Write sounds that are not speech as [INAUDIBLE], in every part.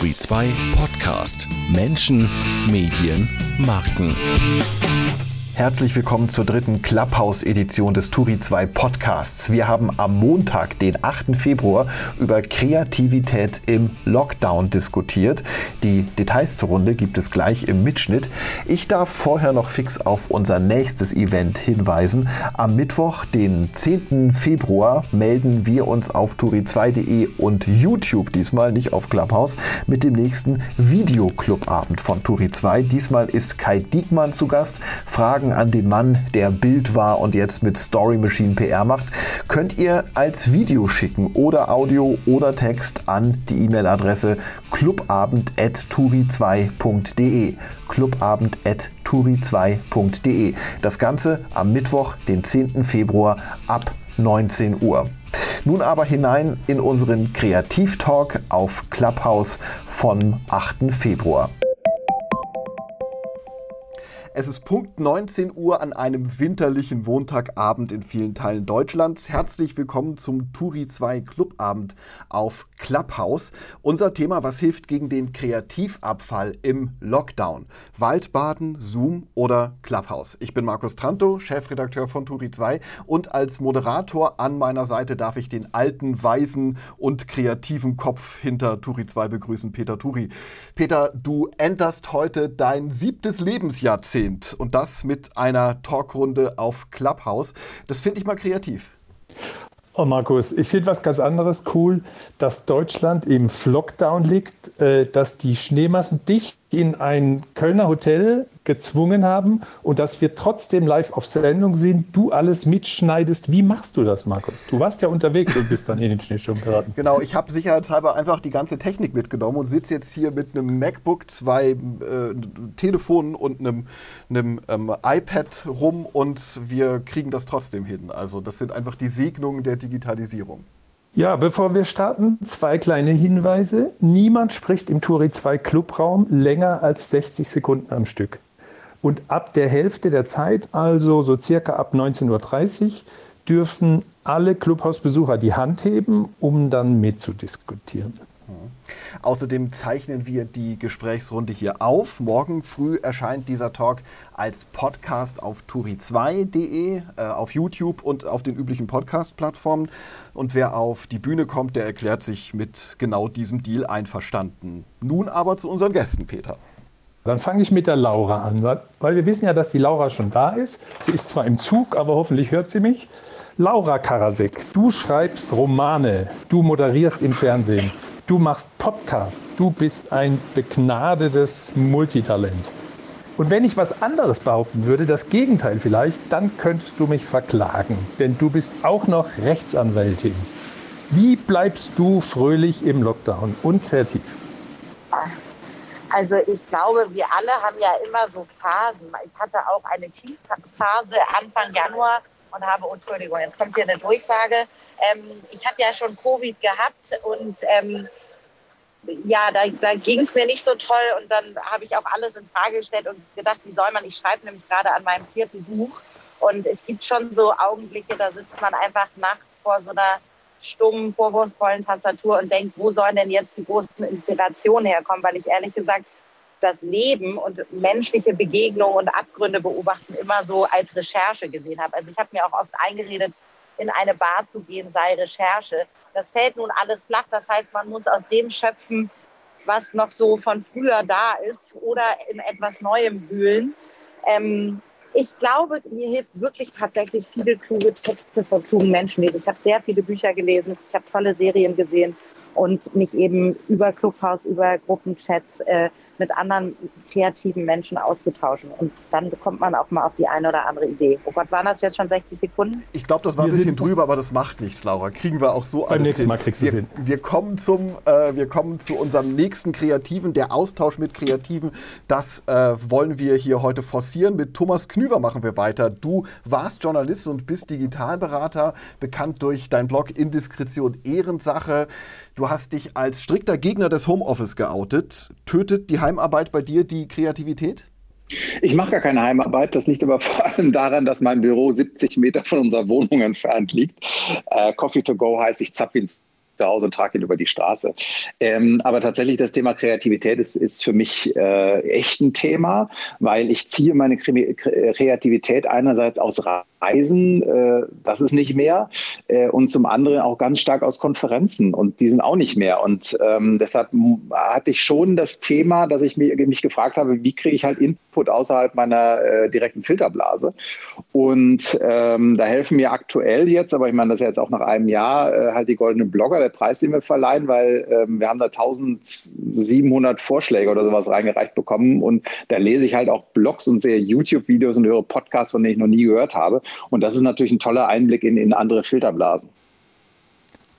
Turi 2 Podcast. Menschen, Medien, Marken. Herzlich willkommen zur dritten Clubhouse-Edition des Turi 2 Podcasts. Wir haben am Montag, den 8. Februar, über Kreativität im Lockdown diskutiert. Die Details zur Runde gibt es gleich im Mitschnitt. Ich darf vorher noch fix auf unser nächstes Event hinweisen. Am Mittwoch, den 10. Februar, melden wir uns auf turi2.de und YouTube, diesmal nicht auf Clubhouse, mit dem nächsten Videoclubabend von Turi 2. Diesmal ist Kai Diekmann zu Gast. Fragen Fragen an den Mann, der Bild war und jetzt mit Story Machine PR macht, könnt ihr als Video schicken oder Audio oder Text an die E-Mail-Adresse clubabend.turi2.de. clubabend.turi2.de. Das Ganze am Mittwoch, den 10. Februar ab 19 Uhr. Nun aber hinein in unseren Kreativtalk auf Clubhouse vom 8. Februar. Es ist Punkt 19 Uhr an einem winterlichen Montagabend in vielen Teilen Deutschlands. Herzlich willkommen zum Turi 2 Clubabend auf Clubhouse. Unser Thema, was hilft gegen den Kreativabfall im Lockdown? Waldbaden, Zoom oder Clubhouse? Ich bin Markus Tranto, Chefredakteur von Turi 2 und als Moderator an meiner Seite darf ich den alten, weisen und kreativen Kopf hinter Turi 2 begrüßen, Peter Turi. Peter, du enterst heute dein siebtes Lebensjahrzehnt. Jahrzehnt und das mit einer Talkrunde auf Clubhouse. Das finde ich mal kreativ. Oh Markus, ich finde was ganz anderes cool, dass Deutschland im Lockdown liegt, äh, dass die Schneemassen dicht in ein Kölner Hotel gezwungen haben und dass wir trotzdem live auf Sendung sind, du alles mitschneidest. Wie machst du das, Markus? Du warst ja unterwegs und bist dann in den Schneesturm geraten. Genau, ich habe sicherheitshalber einfach die ganze Technik mitgenommen und sitze jetzt hier mit einem MacBook, zwei äh, Telefonen und einem, einem ähm, iPad rum und wir kriegen das trotzdem hin. Also das sind einfach die Segnungen der Digitalisierung. Ja, bevor wir starten, zwei kleine Hinweise. Niemand spricht im Turi 2 Clubraum länger als 60 Sekunden am Stück. Und ab der Hälfte der Zeit, also so circa ab 19.30 Uhr, dürfen alle Clubhausbesucher die Hand heben, um dann mitzudiskutieren. Außerdem zeichnen wir die Gesprächsrunde hier auf. Morgen früh erscheint dieser Talk als Podcast auf turi2.de, äh, auf YouTube und auf den üblichen Podcast-Plattformen. Und wer auf die Bühne kommt, der erklärt sich mit genau diesem Deal einverstanden. Nun aber zu unseren Gästen, Peter. Dann fange ich mit der Laura an, weil wir wissen ja, dass die Laura schon da ist. Sie ist zwar im Zug, aber hoffentlich hört sie mich. Laura Karasek, du schreibst Romane, du moderierst im Fernsehen. Du machst Podcast. Du bist ein begnadetes Multitalent. Und wenn ich was anderes behaupten würde, das Gegenteil vielleicht, dann könntest du mich verklagen. Denn du bist auch noch Rechtsanwältin. Wie bleibst du fröhlich im Lockdown und kreativ? Also ich glaube, wir alle haben ja immer so Phasen. Ich hatte auch eine Tiefphase Anfang Januar und habe, oh, Entschuldigung, jetzt kommt hier eine Durchsage. Ähm, ich habe ja schon Covid gehabt und ähm, ja, da, da ging es mir nicht so toll und dann habe ich auch alles in Frage gestellt und gedacht, wie soll man, ich schreibe nämlich gerade an meinem vierten Buch und es gibt schon so Augenblicke, da sitzt man einfach nachts vor so einer stummen, vorwurfsvollen Tastatur und denkt, wo sollen denn jetzt die großen Inspirationen herkommen, weil ich ehrlich gesagt das Leben und menschliche Begegnungen und Abgründe beobachten immer so als Recherche gesehen habe. Also ich habe mir auch oft eingeredet, in eine Bar zu gehen sei Recherche. Das fällt nun alles flach. Das heißt, man muss aus dem schöpfen, was noch so von früher da ist oder in etwas Neuem wühlen. Ähm, ich glaube, mir hilft wirklich tatsächlich viele kluge Texte von klugen Menschen. Ich habe sehr viele Bücher gelesen, ich habe tolle Serien gesehen und mich eben über Clubhouse, über Gruppenchats äh, mit anderen kreativen Menschen auszutauschen. Und dann bekommt man auch mal auf die eine oder andere Idee. Oh Gott, waren das jetzt schon 60 Sekunden? Ich glaube, das war wir ein bisschen drüber, aber das macht nichts, Laura. Kriegen wir auch so Beim nächsten Mal kriegst du es hin. Wir kommen, zum, äh, wir kommen zu unserem nächsten Kreativen, der Austausch mit Kreativen. Das äh, wollen wir hier heute forcieren. Mit Thomas Knüver machen wir weiter. Du warst Journalist und bist Digitalberater, bekannt durch dein Blog Indiskretion Ehrensache. Du hast dich als strikter Gegner des Homeoffice geoutet. Tötet die Heimarbeit bei dir die Kreativität? Ich mache gar keine Heimarbeit. Das liegt aber vor allem daran, dass mein Büro 70 Meter von unserer Wohnung entfernt liegt. Äh, Coffee to go heißt, ich zapfe ins zu Hause und trage ihn über die Straße. Ähm, aber tatsächlich das Thema Kreativität ist, ist für mich äh, echt ein Thema, weil ich ziehe meine Kreativität einerseits aus Reisen, äh, das ist nicht mehr, äh, und zum anderen auch ganz stark aus Konferenzen und die sind auch nicht mehr. Und ähm, deshalb hatte ich schon das Thema, dass ich mich, mich gefragt habe, wie kriege ich halt Input außerhalb meiner äh, direkten Filterblase. Und ähm, da helfen mir aktuell jetzt, aber ich meine, das ist ja jetzt auch nach einem Jahr, äh, halt die Goldenen Blogger, der Preis, den wir verleihen, weil ähm, wir haben da 1700 Vorschläge oder sowas reingereicht bekommen und da lese ich halt auch Blogs und sehe YouTube-Videos und höre Podcasts, von denen ich noch nie gehört habe. Und das ist natürlich ein toller Einblick in, in andere Filterblasen.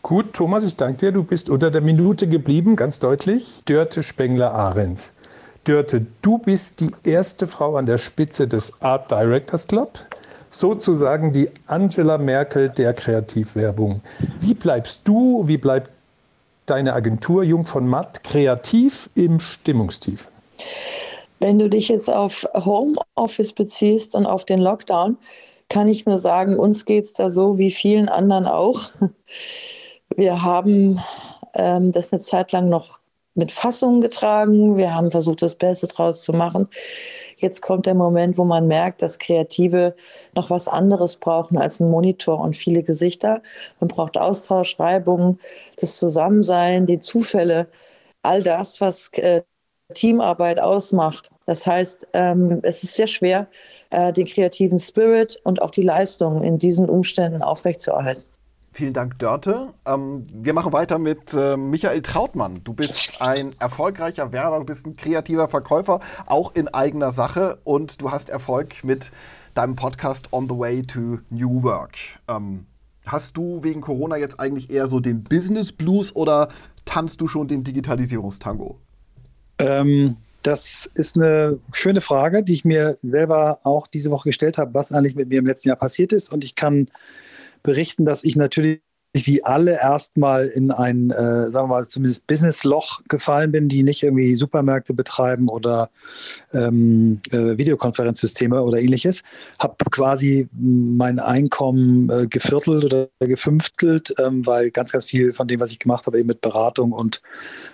Gut, Thomas, ich danke dir. Du bist unter der Minute geblieben, ganz deutlich. Dörte Spengler-Ahrens. Dörte, du bist die erste Frau an der Spitze des Art Directors Club, sozusagen die Angela Merkel der Kreativwerbung. Wie bleibst du, wie bleibt deine Agentur Jung von Matt kreativ im Stimmungstief? Wenn du dich jetzt auf Homeoffice beziehst und auf den Lockdown, kann ich nur sagen, uns geht es da so wie vielen anderen auch. Wir haben ähm, das eine Zeit lang noch mit Fassung getragen. Wir haben versucht, das Beste draus zu machen. Jetzt kommt der Moment, wo man merkt, dass Kreative noch was anderes brauchen als ein Monitor und viele Gesichter. Man braucht Austausch, Reibung, das Zusammensein, die Zufälle, all das, was äh, Teamarbeit ausmacht. Das heißt, ähm, es ist sehr schwer, äh, den kreativen Spirit und auch die Leistung in diesen Umständen aufrechtzuerhalten. Vielen Dank, Dörte. Ähm, wir machen weiter mit äh, Michael Trautmann. Du bist ein erfolgreicher Werber, du bist ein kreativer Verkäufer, auch in eigener Sache und du hast Erfolg mit deinem Podcast On the Way to New Work. Ähm, hast du wegen Corona jetzt eigentlich eher so den Business Blues oder tanzt du schon den Digitalisierungstango? Ähm, das ist eine schöne Frage, die ich mir selber auch diese Woche gestellt habe, was eigentlich mit mir im letzten Jahr passiert ist. Und ich kann berichten, dass ich natürlich wie alle erstmal in ein, äh, sagen wir mal, zumindest Business-Loch gefallen bin, die nicht irgendwie Supermärkte betreiben oder ähm, äh, Videokonferenzsysteme oder ähnliches. Habe quasi mein Einkommen äh, geviertelt oder gefünftelt, ähm, weil ganz, ganz viel von dem, was ich gemacht habe, eben mit Beratung und,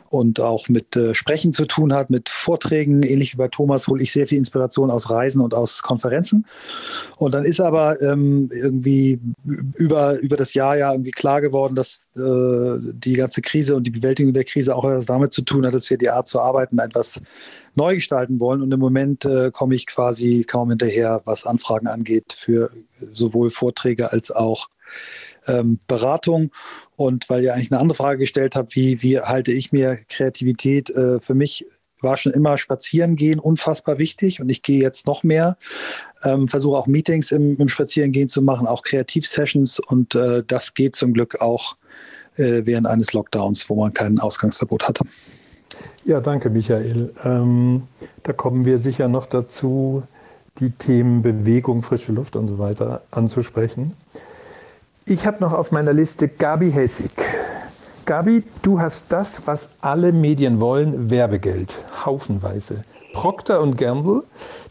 und auch mit äh, Sprechen zu tun hat, mit Vorträgen. Ähnlich wie bei Thomas hole ich sehr viel Inspiration aus Reisen und aus Konferenzen. Und dann ist aber ähm, irgendwie über, über das Jahr ja irgendwie klar geworden, dass äh, die ganze Krise und die Bewältigung der Krise auch etwas damit zu tun hat, dass wir die Art zu arbeiten etwas neu gestalten wollen. Und im Moment äh, komme ich quasi kaum hinterher, was Anfragen angeht, für sowohl Vorträge als auch ähm, Beratung. Und weil ihr eigentlich eine andere Frage gestellt habt, wie, wie halte ich mir Kreativität äh, für mich war schon immer spazieren gehen unfassbar wichtig und ich gehe jetzt noch mehr. Ähm, versuche auch Meetings im, im Spazierengehen zu machen, auch Kreativsessions und äh, das geht zum Glück auch äh, während eines Lockdowns, wo man kein Ausgangsverbot hatte. Ja, danke, Michael. Ähm, da kommen wir sicher noch dazu, die Themen Bewegung, frische Luft und so weiter anzusprechen. Ich habe noch auf meiner Liste Gabi Hessig. Gabi, du hast das, was alle Medien wollen, Werbegeld, haufenweise. Procter Gamble,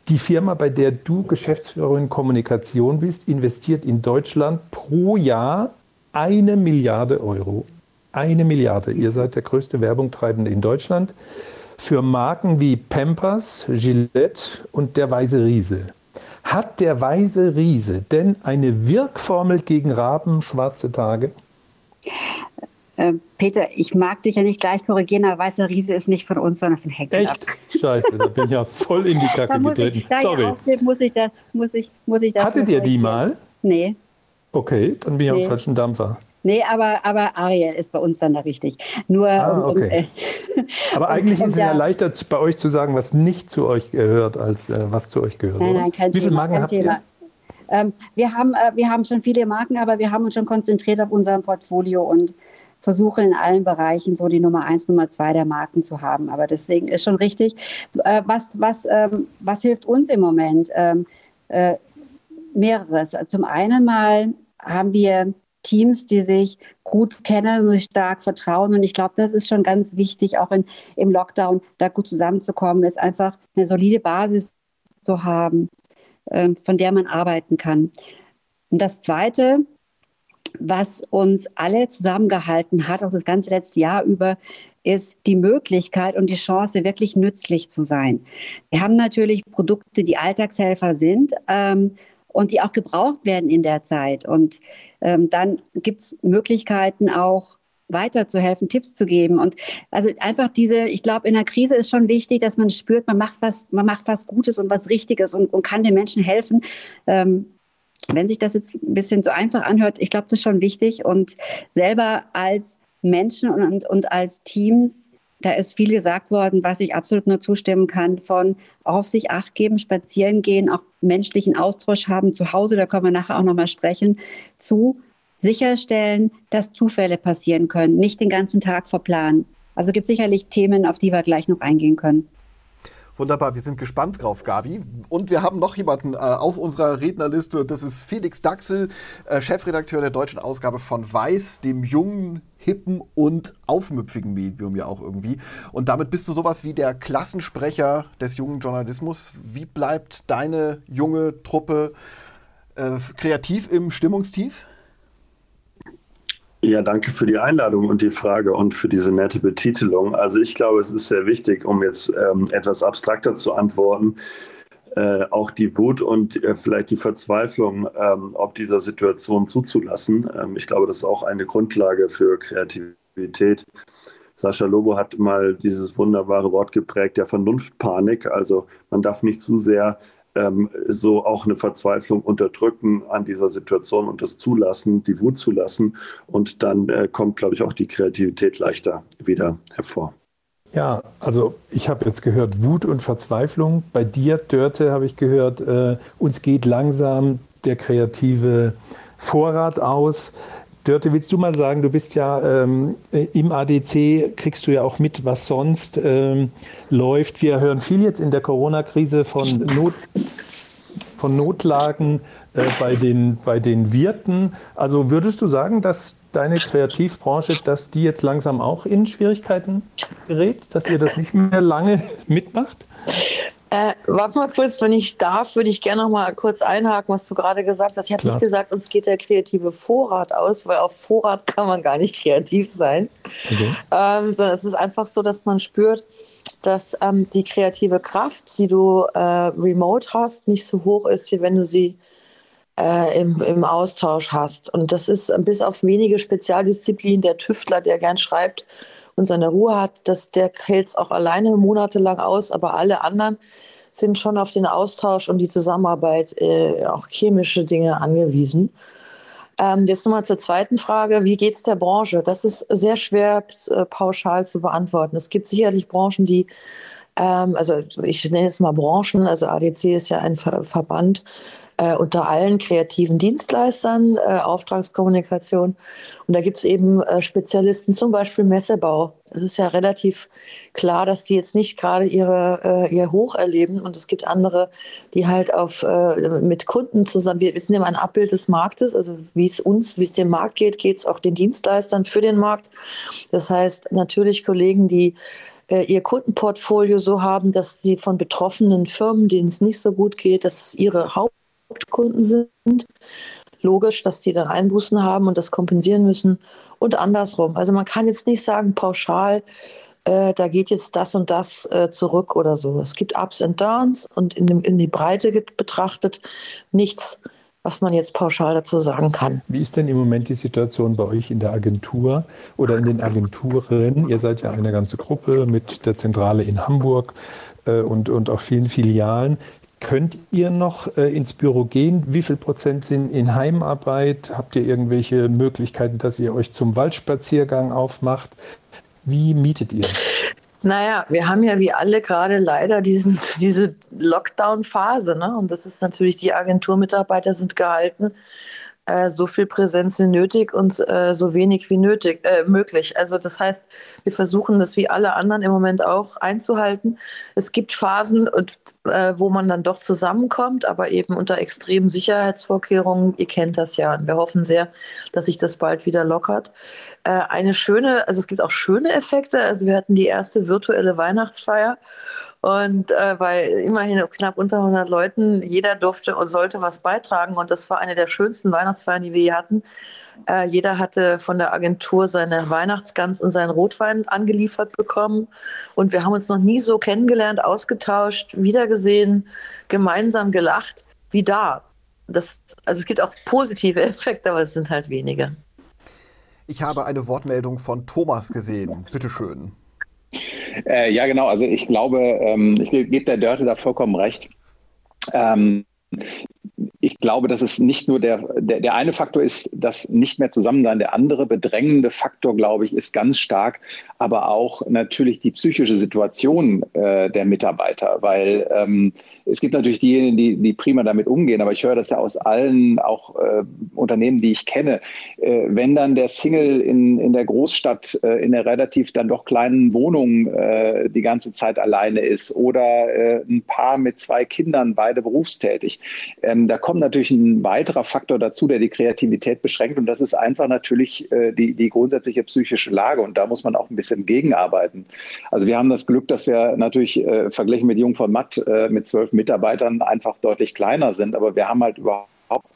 die Firma, bei der du Geschäftsführerin Kommunikation bist, investiert in Deutschland pro Jahr eine Milliarde Euro. Eine Milliarde. Ihr seid der größte Werbungtreibende in Deutschland für Marken wie Pampers, Gillette und der Weiße Riese. Hat der weise Riese denn eine Wirkformel gegen Raben schwarze Tage? Äh, Peter, ich mag dich ja nicht gleich korrigieren, aber weißer Riese ist nicht von uns, sondern von Hexen. Echt? Scheiße, da bin ich ja voll in die [LAUGHS] Kacke getreten. Ich, Sorry. Muss ich das, muss ich, muss ich das Hattet ihr die mal? Nee. Okay, dann bin ich nee. am falschen Dampfer. Nee, aber, aber Ariel ist bei uns dann da richtig. Nur, ah, okay. äh, [LAUGHS] aber eigentlich ist es ja leichter bei euch zu sagen, was nicht zu euch gehört, als äh, was zu euch gehört. Nein, nein, kein Wie viele Marken habt Thema. ihr? Ähm, wir, haben, äh, wir haben schon viele Marken, aber wir haben uns schon konzentriert auf unser Portfolio und versuchen in allen Bereichen so die Nummer eins, Nummer zwei der Marken zu haben. Aber deswegen ist schon richtig. Äh, was, was, ähm, was hilft uns im Moment? Ähm, äh, mehreres. Zum einen mal haben wir Teams, die sich gut kennen und sich stark vertrauen. Und ich glaube, das ist schon ganz wichtig, auch in, im Lockdown da gut zusammenzukommen, ist einfach eine solide Basis zu haben, äh, von der man arbeiten kann. Und das Zweite, was uns alle zusammengehalten hat, auch das ganze letzte Jahr über, ist die Möglichkeit und die Chance, wirklich nützlich zu sein. Wir haben natürlich Produkte, die Alltagshelfer sind ähm, und die auch gebraucht werden in der Zeit. Und ähm, dann gibt es Möglichkeiten auch, weiterzuhelfen, Tipps zu geben. Und also einfach diese, ich glaube, in der Krise ist schon wichtig, dass man spürt, man macht was, man macht was Gutes und was Richtiges und, und kann den Menschen helfen. Ähm, wenn sich das jetzt ein bisschen so einfach anhört, ich glaube, das ist schon wichtig. Und selber als Menschen und, und als Teams, da ist viel gesagt worden, was ich absolut nur zustimmen kann, von auf sich acht geben, spazieren gehen, auch menschlichen Austausch haben zu Hause, da können wir nachher auch nochmal sprechen, zu sicherstellen, dass Zufälle passieren können, nicht den ganzen Tag verplanen. Also gibt sicherlich Themen, auf die wir gleich noch eingehen können. Wunderbar, wir sind gespannt drauf, Gabi. Und wir haben noch jemanden äh, auf unserer Rednerliste. Das ist Felix Daxel, äh, Chefredakteur der deutschen Ausgabe von Weiß, dem jungen, hippen und aufmüpfigen Medium ja auch irgendwie. Und damit bist du sowas wie der Klassensprecher des jungen Journalismus. Wie bleibt deine junge Truppe äh, kreativ im Stimmungstief? Ja, danke für die Einladung und die Frage und für diese nette Betitelung. Also ich glaube, es ist sehr wichtig, um jetzt ähm, etwas abstrakter zu antworten, äh, auch die Wut und äh, vielleicht die Verzweiflung ähm, ob dieser Situation zuzulassen. Ähm, ich glaube, das ist auch eine Grundlage für Kreativität. Sascha Lobo hat mal dieses wunderbare Wort geprägt, der Vernunftpanik. Also man darf nicht zu sehr ähm, so auch eine Verzweiflung unterdrücken an dieser Situation und das zulassen, die Wut zulassen. Und dann äh, kommt, glaube ich, auch die Kreativität leichter wieder hervor. Ja, also ich habe jetzt gehört Wut und Verzweiflung. Bei dir, Dörte, habe ich gehört, äh, uns geht langsam der kreative Vorrat aus. Dörte, willst du mal sagen, du bist ja ähm, im ADC, kriegst du ja auch mit, was sonst ähm, läuft. Wir hören viel jetzt in der Corona-Krise von, Not, von Notlagen äh, bei, den, bei den Wirten. Also würdest du sagen, dass deine Kreativbranche, dass die jetzt langsam auch in Schwierigkeiten gerät, dass ihr das nicht mehr lange [LAUGHS] mitmacht? Äh, warte mal kurz, wenn ich darf, würde ich gerne noch mal kurz einhaken, was du gerade gesagt hast. Ich habe nicht gesagt, uns geht der kreative Vorrat aus, weil auf Vorrat [LAUGHS] kann man gar nicht kreativ sein. Okay. Ähm, sondern es ist einfach so, dass man spürt, dass ähm, die kreative Kraft, die du äh, remote hast, nicht so hoch ist, wie wenn du sie äh, im, im Austausch hast. Und das ist bis auf wenige Spezialdisziplinen, der Tüftler, der gern schreibt, und seine Ruhe hat, dass der hält es auch alleine monatelang aus, aber alle anderen sind schon auf den Austausch und die Zusammenarbeit, äh, auch chemische Dinge angewiesen. Ähm, jetzt nochmal zur zweiten Frage. Wie geht es der Branche? Das ist sehr schwer äh, pauschal zu beantworten. Es gibt sicherlich Branchen, die, also ich nenne es mal Branchen, also ADC ist ja ein Ver Verband, äh, unter allen kreativen Dienstleistern, äh, Auftragskommunikation. Und da gibt es eben äh, Spezialisten, zum Beispiel Messebau. Es ist ja relativ klar, dass die jetzt nicht gerade ihre, äh, ihr Hoch erleben. Und es gibt andere, die halt auf, äh, mit Kunden zusammen, wir, wir sind immer ein Abbild des Marktes, also wie es uns, wie es dem Markt geht, geht es auch den Dienstleistern für den Markt. Das heißt, natürlich Kollegen, die äh, ihr Kundenportfolio so haben, dass sie von betroffenen Firmen, denen es nicht so gut geht, dass es ihre Haupt Hauptkunden sind. Logisch, dass die dann Einbußen haben und das kompensieren müssen und andersrum. Also man kann jetzt nicht sagen pauschal, äh, da geht jetzt das und das äh, zurück oder so. Es gibt Ups und Downs und in, dem, in die Breite betrachtet nichts, was man jetzt pauschal dazu sagen kann. Wie ist denn im Moment die Situation bei euch in der Agentur oder in den Agenturen? Ihr seid ja eine ganze Gruppe mit der Zentrale in Hamburg äh, und, und auch vielen Filialen. Könnt ihr noch äh, ins Büro gehen? Wie viel Prozent sind in Heimarbeit? Habt ihr irgendwelche Möglichkeiten, dass ihr euch zum Waldspaziergang aufmacht? Wie mietet ihr? Naja, wir haben ja wie alle gerade leider diesen, [LAUGHS] diese Lockdown-Phase. Ne? Und das ist natürlich, die Agenturmitarbeiter sind gehalten, äh, so viel Präsenz wie nötig und äh, so wenig wie nötig äh, möglich. Also das heißt, wir versuchen das wie alle anderen im Moment auch einzuhalten. Es gibt Phasen, und, äh, wo man dann doch zusammenkommt, aber eben unter extremen Sicherheitsvorkehrungen. Ihr kennt das ja. Und wir hoffen sehr, dass sich das bald wieder lockert. Äh, eine schöne, also es gibt auch schöne Effekte. Also wir hatten die erste virtuelle Weihnachtsfeier Und äh, bei immerhin knapp unter 100 Leuten, jeder durfte und sollte was beitragen. Und das war eine der schönsten Weihnachtsfeiern, die wir je hatten. Äh, jeder hatte von der Agentur seine Weihnachtsgans und seinen Rotwein angeliefert bekommen. Und wir haben uns noch nie so kennengelernt, ausgetauscht, wiedergesehen, gemeinsam gelacht wie da. Das, also es gibt auch positive [LAUGHS] Effekte, aber es sind halt wenige. Ich habe eine Wortmeldung von Thomas gesehen. Bitte schön. Äh, ja, genau. Also ich glaube, ähm, ich gebe der Dörte da vollkommen recht. Ähm, ich glaube, dass es nicht nur der, der, der eine Faktor ist, das nicht mehr zusammen sein. Der andere bedrängende Faktor, glaube ich, ist ganz stark, aber auch natürlich die psychische Situation äh, der Mitarbeiter, weil ähm, es gibt natürlich diejenigen, die, die prima damit umgehen, aber ich höre das ja aus allen auch äh, Unternehmen, die ich kenne. Äh, wenn dann der Single in, in der Großstadt äh, in der relativ dann doch kleinen Wohnung äh, die ganze Zeit alleine ist oder äh, ein Paar mit zwei Kindern, beide berufstätig, ähm, da kommt natürlich ein weiterer Faktor dazu, der die Kreativität beschränkt und das ist einfach natürlich äh, die, die grundsätzliche psychische Lage und da muss man auch ein bisschen gegenarbeiten. Also wir haben das Glück, dass wir natürlich verglichen mit Jung von Matt mit zwölf Mitarbeitern einfach deutlich kleiner sind. Aber wir haben halt überhaupt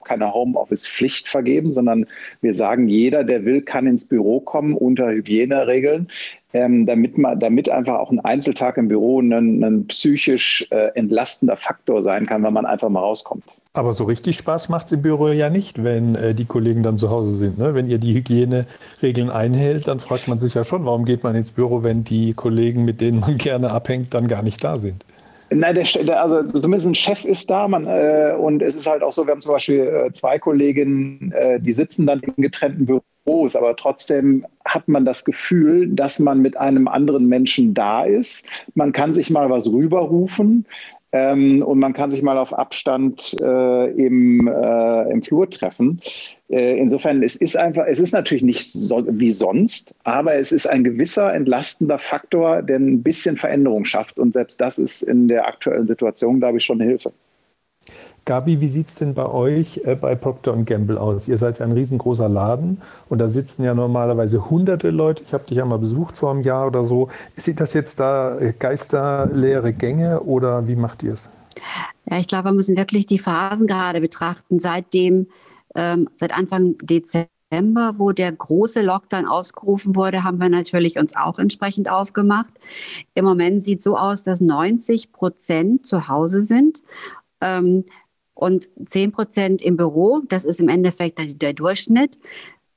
keine Homeoffice-Pflicht vergeben, sondern wir sagen, jeder, der will, kann ins Büro kommen unter Hygieneregeln, ähm, damit, man, damit einfach auch ein Einzeltag im Büro ein, ein psychisch äh, entlastender Faktor sein kann, wenn man einfach mal rauskommt. Aber so richtig Spaß macht es im Büro ja nicht, wenn äh, die Kollegen dann zu Hause sind. Ne? Wenn ihr die Hygieneregeln einhält, dann fragt man sich ja schon, warum geht man ins Büro, wenn die Kollegen, mit denen man [LAUGHS] gerne abhängt, dann gar nicht da sind. Nein, der, also zumindest ein Chef ist da. Man, äh, und es ist halt auch so, wir haben zum Beispiel äh, zwei Kolleginnen, äh, die sitzen dann in getrennten Büros, aber trotzdem hat man das Gefühl, dass man mit einem anderen Menschen da ist. Man kann sich mal was rüberrufen. Ähm, und man kann sich mal auf Abstand äh, im, äh, im Flur treffen. Äh, insofern, es ist einfach, es ist natürlich nicht so, wie sonst, aber es ist ein gewisser entlastender Faktor, der ein bisschen Veränderung schafft. Und selbst das ist in der aktuellen Situation, glaube ich, schon Hilfe. Gabi, wie sieht es denn bei euch äh, bei Procter Gamble aus? Ihr seid ja ein riesengroßer Laden und da sitzen ja normalerweise hunderte Leute. Ich habe dich ja mal besucht vor einem Jahr oder so. Sind das jetzt da äh, geisterleere Gänge oder wie macht ihr es? Ja, ich glaube, wir müssen wirklich die Phasen gerade betrachten. Seitdem, ähm, seit Anfang Dezember, wo der große Lockdown ausgerufen wurde, haben wir natürlich uns auch entsprechend aufgemacht. Im Moment sieht es so aus, dass 90 Prozent zu Hause sind. Ähm, und 10 Prozent im Büro. Das ist im Endeffekt der Durchschnitt.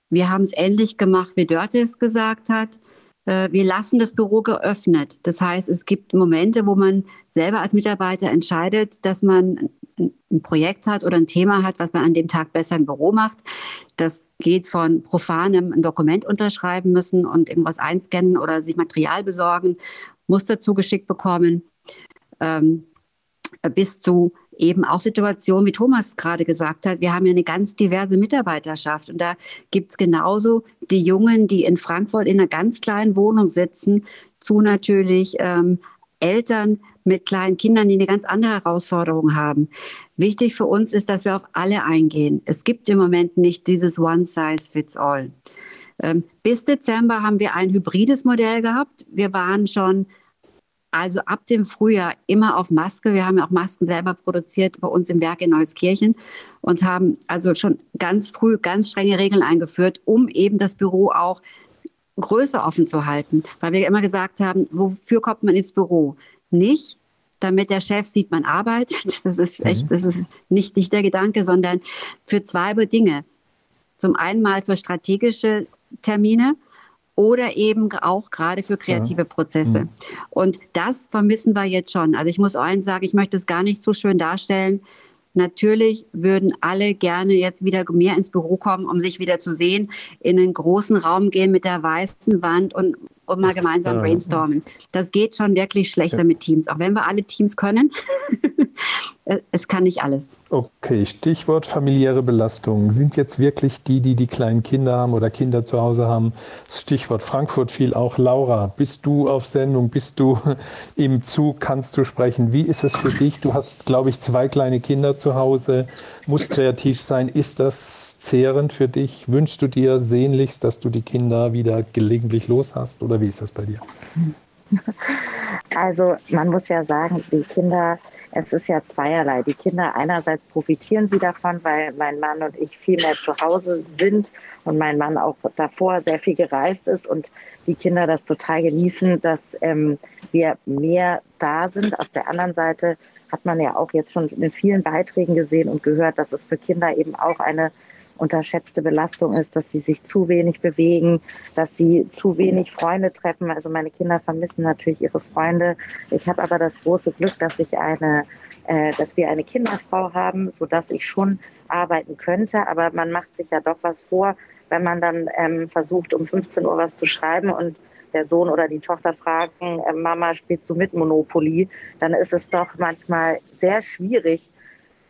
Wir haben es ähnlich gemacht, wie Dörte es gesagt hat. Äh, wir lassen das Büro geöffnet. Das heißt, es gibt Momente, wo man selber als Mitarbeiter entscheidet, dass man ein Projekt hat oder ein Thema hat, was man an dem Tag besser im Büro macht. Das geht von profanem ein Dokument unterschreiben müssen und irgendwas einscannen oder sich Material besorgen, Muster zugeschickt bekommen, ähm, bis zu eben auch Situationen, wie Thomas gerade gesagt hat. Wir haben ja eine ganz diverse Mitarbeiterschaft und da gibt es genauso die Jungen, die in Frankfurt in einer ganz kleinen Wohnung sitzen, zu natürlich ähm, Eltern mit kleinen Kindern, die eine ganz andere Herausforderung haben. Wichtig für uns ist, dass wir auf alle eingehen. Es gibt im Moment nicht dieses One Size Fits All. Ähm, bis Dezember haben wir ein hybrides Modell gehabt. Wir waren schon also ab dem Frühjahr immer auf Maske. Wir haben ja auch Masken selber produziert bei uns im Werk in Neuskirchen und haben also schon ganz früh ganz strenge Regeln eingeführt, um eben das Büro auch größer offen zu halten. Weil wir immer gesagt haben, wofür kommt man ins Büro? Nicht, damit der Chef sieht, man arbeitet. [LAUGHS] Das ist mhm. echt, das ist nicht, nicht der Gedanke, sondern für zwei Dinge. Zum einen mal für strategische Termine oder eben auch gerade für kreative Prozesse. Mhm. Und das vermissen wir jetzt schon. Also ich muss eins sagen, ich möchte es gar nicht so schön darstellen. Natürlich würden alle gerne jetzt wieder mehr ins Büro kommen, um sich wieder zu sehen, in einen großen Raum gehen mit der weißen Wand und, und mal gemeinsam brainstormen. Das geht schon wirklich schlechter mit Teams, auch wenn wir alle Teams können. [LAUGHS] Äh, es kann nicht alles. Okay, Stichwort familiäre Belastung. Sind jetzt wirklich die, die die kleinen Kinder haben oder Kinder zu Hause haben? Stichwort Frankfurt fiel auch. Laura, bist du auf Sendung? Bist du [LAUGHS] im Zug? Kannst du sprechen? Wie ist es für dich? Du hast, glaube ich, zwei kleine Kinder zu Hause, musst kreativ sein. Ist das zehrend für dich? Wünschst du dir sehnlichst, dass du die Kinder wieder gelegentlich los hast? Oder wie ist das bei dir? Also man muss ja sagen, die Kinder, es ist ja zweierlei. Die Kinder einerseits profitieren sie davon, weil mein Mann und ich viel mehr zu Hause sind und mein Mann auch davor sehr viel gereist ist und die Kinder das total genießen, dass ähm, wir mehr da sind. Auf der anderen Seite hat man ja auch jetzt schon in vielen Beiträgen gesehen und gehört, dass es für Kinder eben auch eine unterschätzte Belastung ist, dass sie sich zu wenig bewegen, dass sie zu wenig Freunde treffen. Also meine Kinder vermissen natürlich ihre Freunde. Ich habe aber das große Glück, dass ich eine äh, dass wir eine Kinderfrau haben, so dass ich schon arbeiten könnte. Aber man macht sich ja doch was vor, wenn man dann ähm, versucht, um 15 Uhr was zu schreiben und der Sohn oder die Tochter fragen, äh, Mama, spielst du mit Monopoly? Dann ist es doch manchmal sehr schwierig,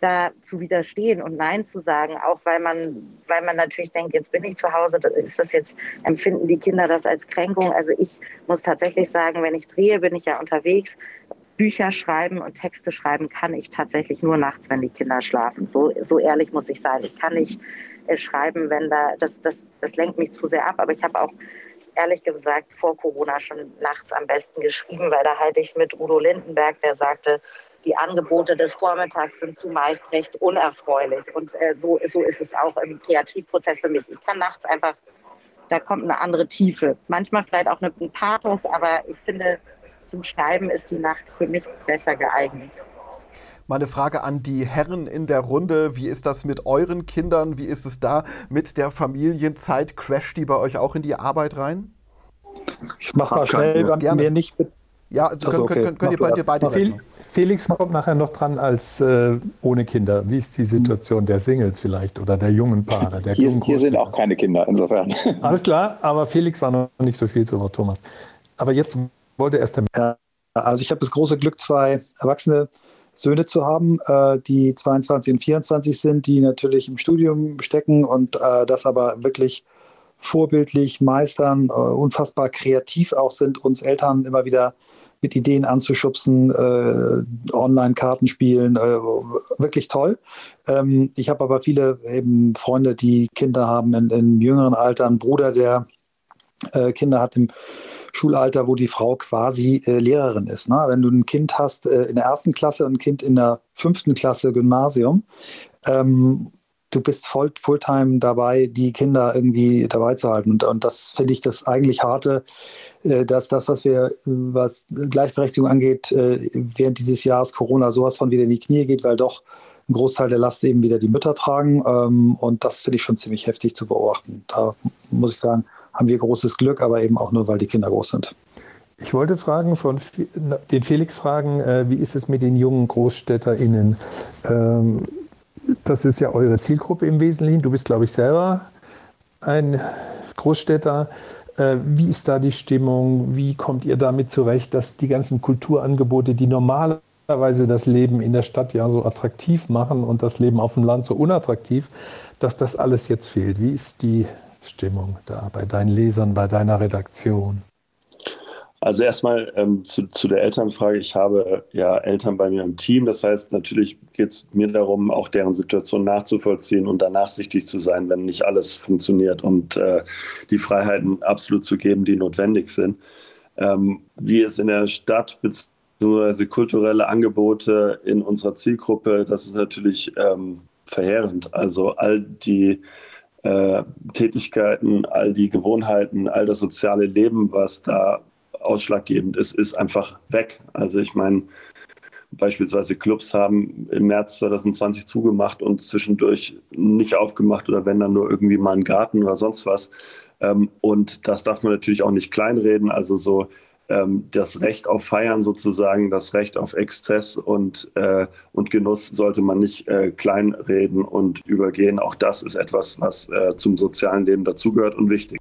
da zu widerstehen und Nein zu sagen, auch weil man, weil man natürlich denkt, jetzt bin ich zu Hause, ist das jetzt, empfinden die Kinder das als Kränkung? Also ich muss tatsächlich sagen, wenn ich drehe, bin ich ja unterwegs. Bücher schreiben und Texte schreiben kann ich tatsächlich nur nachts, wenn die Kinder schlafen. So, so ehrlich muss ich sein. Ich kann nicht äh, schreiben, wenn da, das, das, das lenkt mich zu sehr ab. Aber ich habe auch ehrlich gesagt vor Corona schon nachts am besten geschrieben, weil da halte ich es mit Udo Lindenberg, der sagte, die Angebote des Vormittags sind zumeist recht unerfreulich. Und äh, so, so ist es auch im Kreativprozess für mich. Ich kann nachts einfach, da kommt eine andere Tiefe. Manchmal vielleicht auch ein Pathos, aber ich finde, zum Schreiben ist die Nacht für mich besser geeignet. Meine Frage an die Herren in der Runde. Wie ist das mit euren Kindern? Wie ist es da mit der Familienzeit? Crasht die bei euch auch in die Arbeit rein? Ich mach mal schnell, bei mir nicht. Ja, also könnt, okay. könnt, könnt ihr beide, beide Felix kommt nachher noch dran als äh, ohne Kinder. Wie ist die Situation der Singles vielleicht oder der jungen Paare? Der hier, hier sind auch keine Kinder, insofern. Alles klar, aber Felix war noch nicht so viel zu Wort, Thomas. Aber jetzt wollte erst der. Ja, also ich habe das große Glück, zwei erwachsene Söhne zu haben, äh, die 22 und 24 sind, die natürlich im Studium stecken und äh, das aber wirklich vorbildlich meistern, äh, unfassbar kreativ auch sind, uns Eltern immer wieder mit Ideen anzuschubsen, äh, Online-Kartenspielen, äh, wirklich toll. Ähm, ich habe aber viele eben Freunde, die Kinder haben in, in jüngeren Alter, ein Bruder, der äh, Kinder hat im Schulalter, wo die Frau quasi äh, Lehrerin ist. Ne? Wenn du ein Kind hast äh, in der ersten Klasse und ein Kind in der fünften Klasse Gymnasium, ähm, du bist voll, Fulltime dabei, die Kinder irgendwie dabei zu halten. Und, und das finde ich das eigentlich harte, äh, dass das, was wir, was Gleichberechtigung angeht, äh, während dieses Jahres Corona sowas von wieder in die Knie geht, weil doch ein Großteil der Last eben wieder die Mütter tragen. Ähm, und das finde ich schon ziemlich heftig zu beobachten. Da muss ich sagen, haben wir großes Glück, aber eben auch nur, weil die Kinder groß sind. Ich wollte fragen von den Felix fragen, äh, wie ist es mit den jungen GroßstädterInnen? Das ist ja eure Zielgruppe im Wesentlichen. Du bist, glaube ich, selber ein Großstädter. Äh, wie ist da die Stimmung? Wie kommt ihr damit zurecht, dass die ganzen Kulturangebote, die normalerweise das Leben in der Stadt ja so attraktiv machen und das Leben auf dem Land so unattraktiv, dass das alles jetzt fehlt? Wie ist die Stimmung da bei deinen Lesern, bei deiner Redaktion? Also erstmal ähm, zu, zu, der Elternfrage. Ich habe ja Eltern bei mir im Team. Das heißt, natürlich geht es mir darum, auch deren Situation nachzuvollziehen und da nachsichtig zu sein, wenn nicht alles funktioniert und äh, die Freiheiten absolut zu geben, die notwendig sind. Ähm, wie es in der Stadt bzw. kulturelle Angebote in unserer Zielgruppe, das ist natürlich ähm, verheerend. Also all die äh, Tätigkeiten, all die Gewohnheiten, all das soziale Leben, was da ausschlaggebend ist, ist einfach weg. Also ich meine, beispielsweise Clubs haben im März 2020 zugemacht und zwischendurch nicht aufgemacht oder wenn dann nur irgendwie mal ein Garten oder sonst was. Ähm, und das darf man natürlich auch nicht kleinreden. Also so ähm, das Recht auf Feiern sozusagen, das Recht auf Exzess und, äh, und Genuss sollte man nicht äh, kleinreden und übergehen. Auch das ist etwas, was äh, zum sozialen Leben dazugehört und wichtig.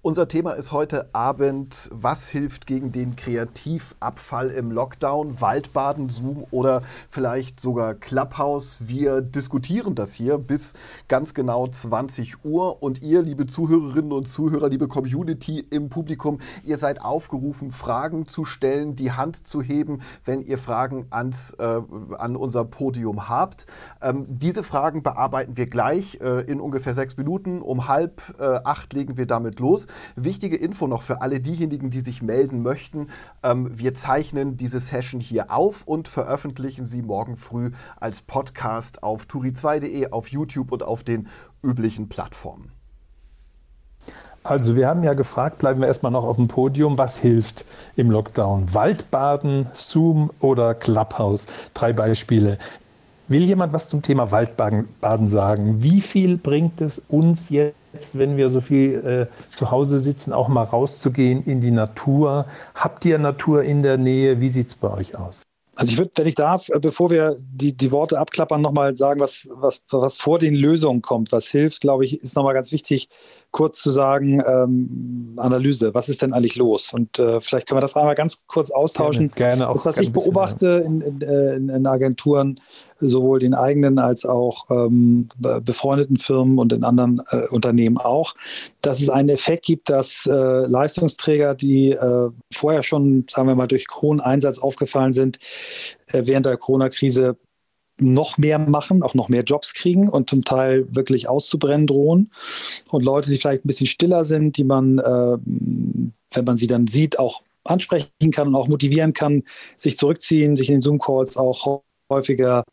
Unser Thema ist heute Abend, was hilft gegen den Kreativabfall im Lockdown? Waldbaden, Zoom oder vielleicht sogar Clubhouse. Wir diskutieren das hier bis ganz genau 20 Uhr. Und ihr, liebe Zuhörerinnen und Zuhörer, liebe Community im Publikum, ihr seid aufgerufen, Fragen zu stellen, die Hand zu heben, wenn ihr Fragen ans, äh, an unser Podium habt. Ähm, diese Fragen bearbeiten wir gleich äh, in ungefähr sechs Minuten. Um halb äh, acht legen wir damit los. Wichtige Info noch für alle diejenigen, die sich melden möchten. Ähm, wir zeichnen diese Session hier auf und veröffentlichen sie morgen früh als Podcast auf turi2.de, auf YouTube und auf den üblichen Plattformen. Also wir haben ja gefragt, bleiben wir erstmal noch auf dem Podium, was hilft im Lockdown? Waldbaden, Zoom oder Clubhouse? Drei Beispiele. Will jemand was zum Thema Waldbaden sagen? Wie viel bringt es uns jetzt, wenn wir so viel äh, zu Hause sitzen, auch mal rauszugehen in die Natur? Habt ihr Natur in der Nähe? Wie sieht es bei euch aus? Also ich würde, wenn ich darf, äh, bevor wir die, die Worte abklappern, nochmal sagen, was, was, was vor den Lösungen kommt, was hilft, glaube ich, ist nochmal ganz wichtig, kurz zu sagen, ähm, Analyse, was ist denn eigentlich los? Und äh, vielleicht können wir das einmal ganz kurz austauschen. Gerne, gerne auch. Das, was ich beobachte in, in, äh, in, in, Agenturen, sowohl den eigenen als auch ähm, befreundeten Firmen und in anderen äh, Unternehmen auch, dass es einen Effekt gibt, dass äh, Leistungsträger, die äh, vorher schon, sagen wir mal, durch hohen Einsatz aufgefallen sind, äh, während der Corona-Krise noch mehr machen, auch noch mehr Jobs kriegen und zum Teil wirklich auszubrennen drohen. Und Leute, die vielleicht ein bisschen stiller sind, die man, äh, wenn man sie dann sieht, auch ansprechen kann und auch motivieren kann, sich zurückziehen, sich in den Zoom-Calls auch häufiger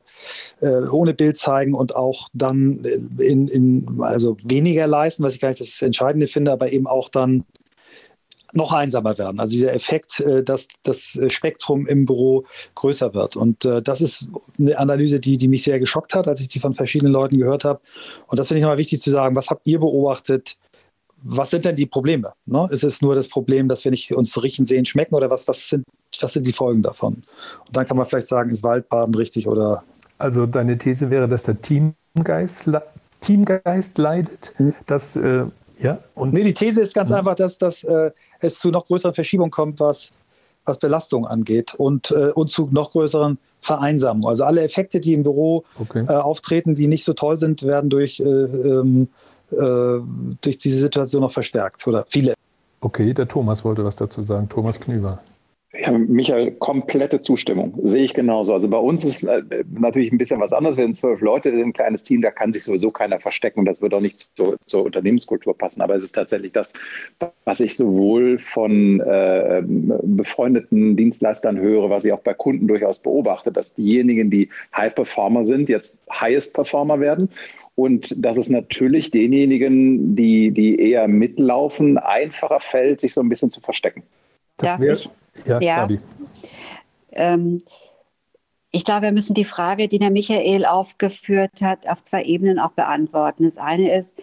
äh, ohne Bild zeigen und auch dann in, in, also weniger leisten, was ich gar nicht das Entscheidende finde, aber eben auch dann noch einsamer werden. Also dieser Effekt, äh, dass das Spektrum im Büro größer wird. Und äh, das ist eine Analyse, die, die mich sehr geschockt hat, als ich sie von verschiedenen Leuten gehört habe. Und das finde ich nochmal wichtig zu sagen. Was habt ihr beobachtet? Was sind denn die Probleme? Ne? Ist es nur das Problem, dass wir nicht uns riechen, sehen, schmecken oder was, was, sind, was sind die Folgen davon? Und dann kann man vielleicht sagen, ist Waldbaden richtig oder. Also deine These wäre, dass der Teamgeist, Teamgeist leidet, hm. dass äh, ja, und nee, die These ist ganz mhm. einfach, dass, dass äh, es zu noch größeren Verschiebungen kommt, was, was Belastung angeht und, äh, und zu noch größeren Vereinsamungen. Also alle Effekte, die im Büro okay. äh, auftreten, die nicht so toll sind, werden durch, äh, ähm, äh, durch diese Situation noch verstärkt oder viele. Okay, der Thomas wollte was dazu sagen. Thomas Knüber. Ja, Michael, komplette Zustimmung. Sehe ich genauso. Also bei uns ist äh, natürlich ein bisschen was anderes. Wir sind zwölf Leute, wir sind ein kleines Team, da kann sich sowieso keiner verstecken. Das wird auch nicht zu, zur Unternehmenskultur passen. Aber es ist tatsächlich das, was ich sowohl von äh, befreundeten Dienstleistern höre, was ich auch bei Kunden durchaus beobachte, dass diejenigen, die High Performer sind, jetzt Highest Performer werden. Und dass es natürlich denjenigen, die, die eher mitlaufen, einfacher fällt, sich so ein bisschen zu verstecken. Das wäre ja, ja. Ähm, ich glaube, wir müssen die Frage, die der Michael aufgeführt hat, auf zwei Ebenen auch beantworten. Das eine ist,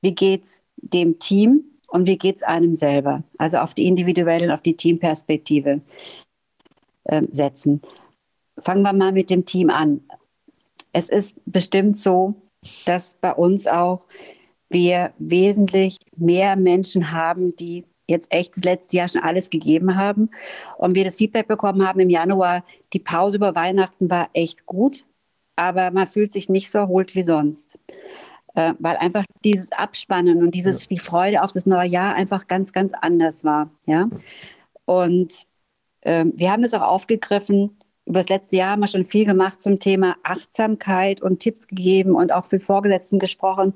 wie geht es dem Team und wie geht es einem selber? Also auf die individuelle und auf die Teamperspektive äh, setzen. Fangen wir mal mit dem Team an. Es ist bestimmt so, dass bei uns auch wir wesentlich mehr Menschen haben, die jetzt echt das letzte Jahr schon alles gegeben haben. Und wir das Feedback bekommen haben im Januar, die Pause über Weihnachten war echt gut, aber man fühlt sich nicht so erholt wie sonst. Äh, weil einfach dieses Abspannen und dieses, ja. die Freude auf das neue Jahr einfach ganz, ganz anders war. Ja? Und äh, wir haben es auch aufgegriffen, über das letzte Jahr haben wir schon viel gemacht zum Thema Achtsamkeit und Tipps gegeben und auch für Vorgesetzten gesprochen.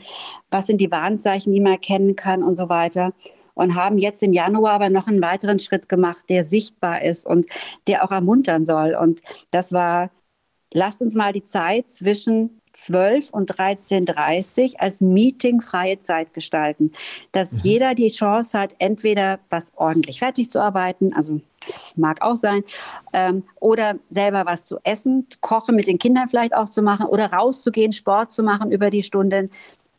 Was sind die Warnzeichen, die man erkennen kann und so weiter und haben jetzt im Januar aber noch einen weiteren Schritt gemacht, der sichtbar ist und der auch ermuntern soll. Und das war, lasst uns mal die Zeit zwischen 12 und 13.30 als meetingfreie Zeit gestalten, dass mhm. jeder die Chance hat, entweder was ordentlich fertig zu arbeiten, also mag auch sein, ähm, oder selber was zu essen, kochen mit den Kindern vielleicht auch zu machen oder rauszugehen, Sport zu machen über die Stunden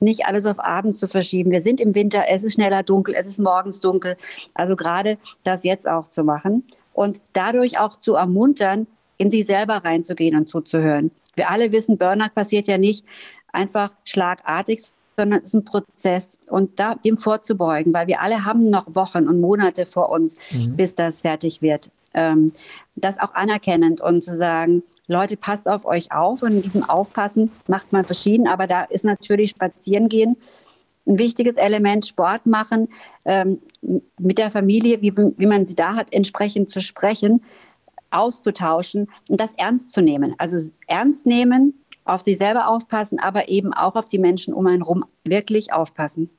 nicht alles auf Abend zu verschieben. Wir sind im Winter, es ist schneller dunkel, es ist morgens dunkel. Also gerade das jetzt auch zu machen und dadurch auch zu ermuntern, in sich selber reinzugehen und zuzuhören. Wir alle wissen, Burnout passiert ja nicht einfach schlagartig, sondern es ist ein Prozess und da dem vorzubeugen, weil wir alle haben noch Wochen und Monate vor uns, mhm. bis das fertig wird. Ähm, das auch anerkennend und zu sagen, Leute, passt auf euch auf und in diesem Aufpassen macht man verschieden, aber da ist natürlich Spazierengehen ein wichtiges Element, Sport machen, ähm, mit der Familie, wie, wie man sie da hat, entsprechend zu sprechen, auszutauschen und das ernst zu nehmen. Also ernst nehmen, auf sich selber aufpassen, aber eben auch auf die Menschen um einen herum wirklich aufpassen.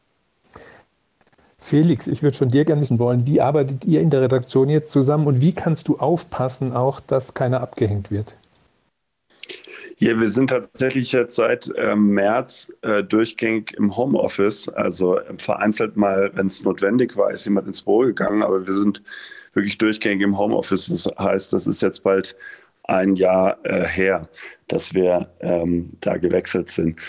Felix, ich würde von dir gerne wissen wollen, wie arbeitet ihr in der Redaktion jetzt zusammen und wie kannst du aufpassen, auch dass keiner abgehängt wird? Ja, wir sind tatsächlich jetzt seit ähm, März äh, durchgängig im Homeoffice. Also äh, vereinzelt mal, wenn es notwendig war, ist jemand ins Büro gegangen, aber wir sind wirklich durchgängig im Homeoffice. Das heißt, das ist jetzt bald ein Jahr äh, her, dass wir ähm, da gewechselt sind.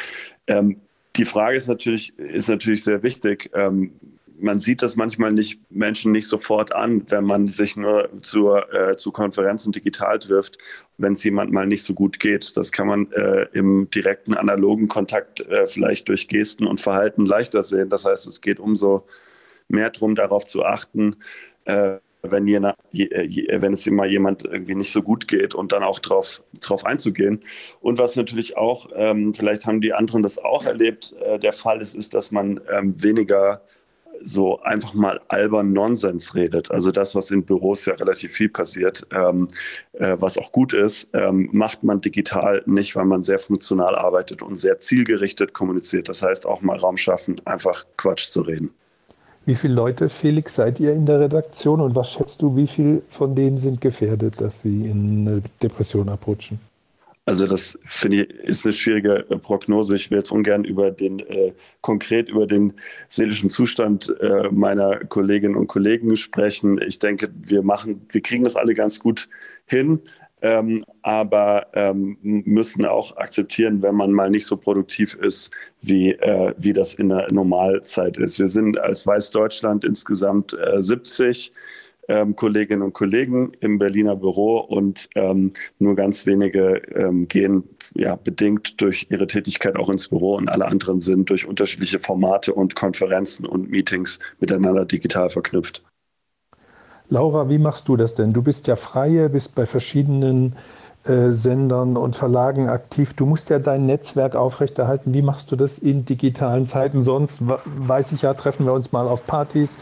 Ähm, die Frage ist natürlich, ist natürlich sehr wichtig. Ähm, man sieht das manchmal nicht Menschen nicht sofort an, wenn man sich nur zur, äh, zu Konferenzen digital trifft, wenn es jemand mal nicht so gut geht. Das kann man äh, im direkten analogen Kontakt äh, vielleicht durch Gesten und Verhalten leichter sehen. Das heißt, es geht umso mehr darum, darauf zu achten, äh, wenn, je, je, wenn es mal jemand irgendwie nicht so gut geht und dann auch drauf, drauf einzugehen. Und was natürlich auch, ähm, vielleicht haben die anderen das auch erlebt, äh, der Fall ist, ist, dass man ähm, weniger so einfach mal albern Nonsens redet. Also das, was in Büros ja relativ viel passiert, ähm, äh, was auch gut ist, ähm, macht man digital nicht, weil man sehr funktional arbeitet und sehr zielgerichtet kommuniziert. Das heißt auch mal Raum schaffen, einfach Quatsch zu reden. Wie viele Leute, Felix, seid ihr in der Redaktion und was schätzt du, wie viele von denen sind gefährdet, dass sie in eine Depression abrutschen? Also das finde ich ist eine schwierige äh, Prognose. Ich will jetzt ungern über den äh, konkret über den seelischen Zustand äh, meiner Kolleginnen und Kollegen sprechen. Ich denke, wir machen, wir kriegen das alle ganz gut hin ähm, aber ähm, müssen auch akzeptieren, wenn man mal nicht so produktiv ist, wie, äh, wie das in der Normalzeit ist. Wir sind als Weißdeutschland insgesamt äh, 70 ähm, Kolleginnen und Kollegen im Berliner Büro und ähm, nur ganz wenige ähm, gehen ja, bedingt durch ihre Tätigkeit auch ins Büro und alle anderen sind durch unterschiedliche Formate und Konferenzen und Meetings miteinander digital verknüpft. Laura, wie machst du das denn? Du bist ja freie, bist bei verschiedenen äh, Sendern und Verlagen aktiv. Du musst ja dein Netzwerk aufrechterhalten. Wie machst du das in digitalen Zeiten? Sonst weiß ich ja, treffen wir uns mal auf Partys,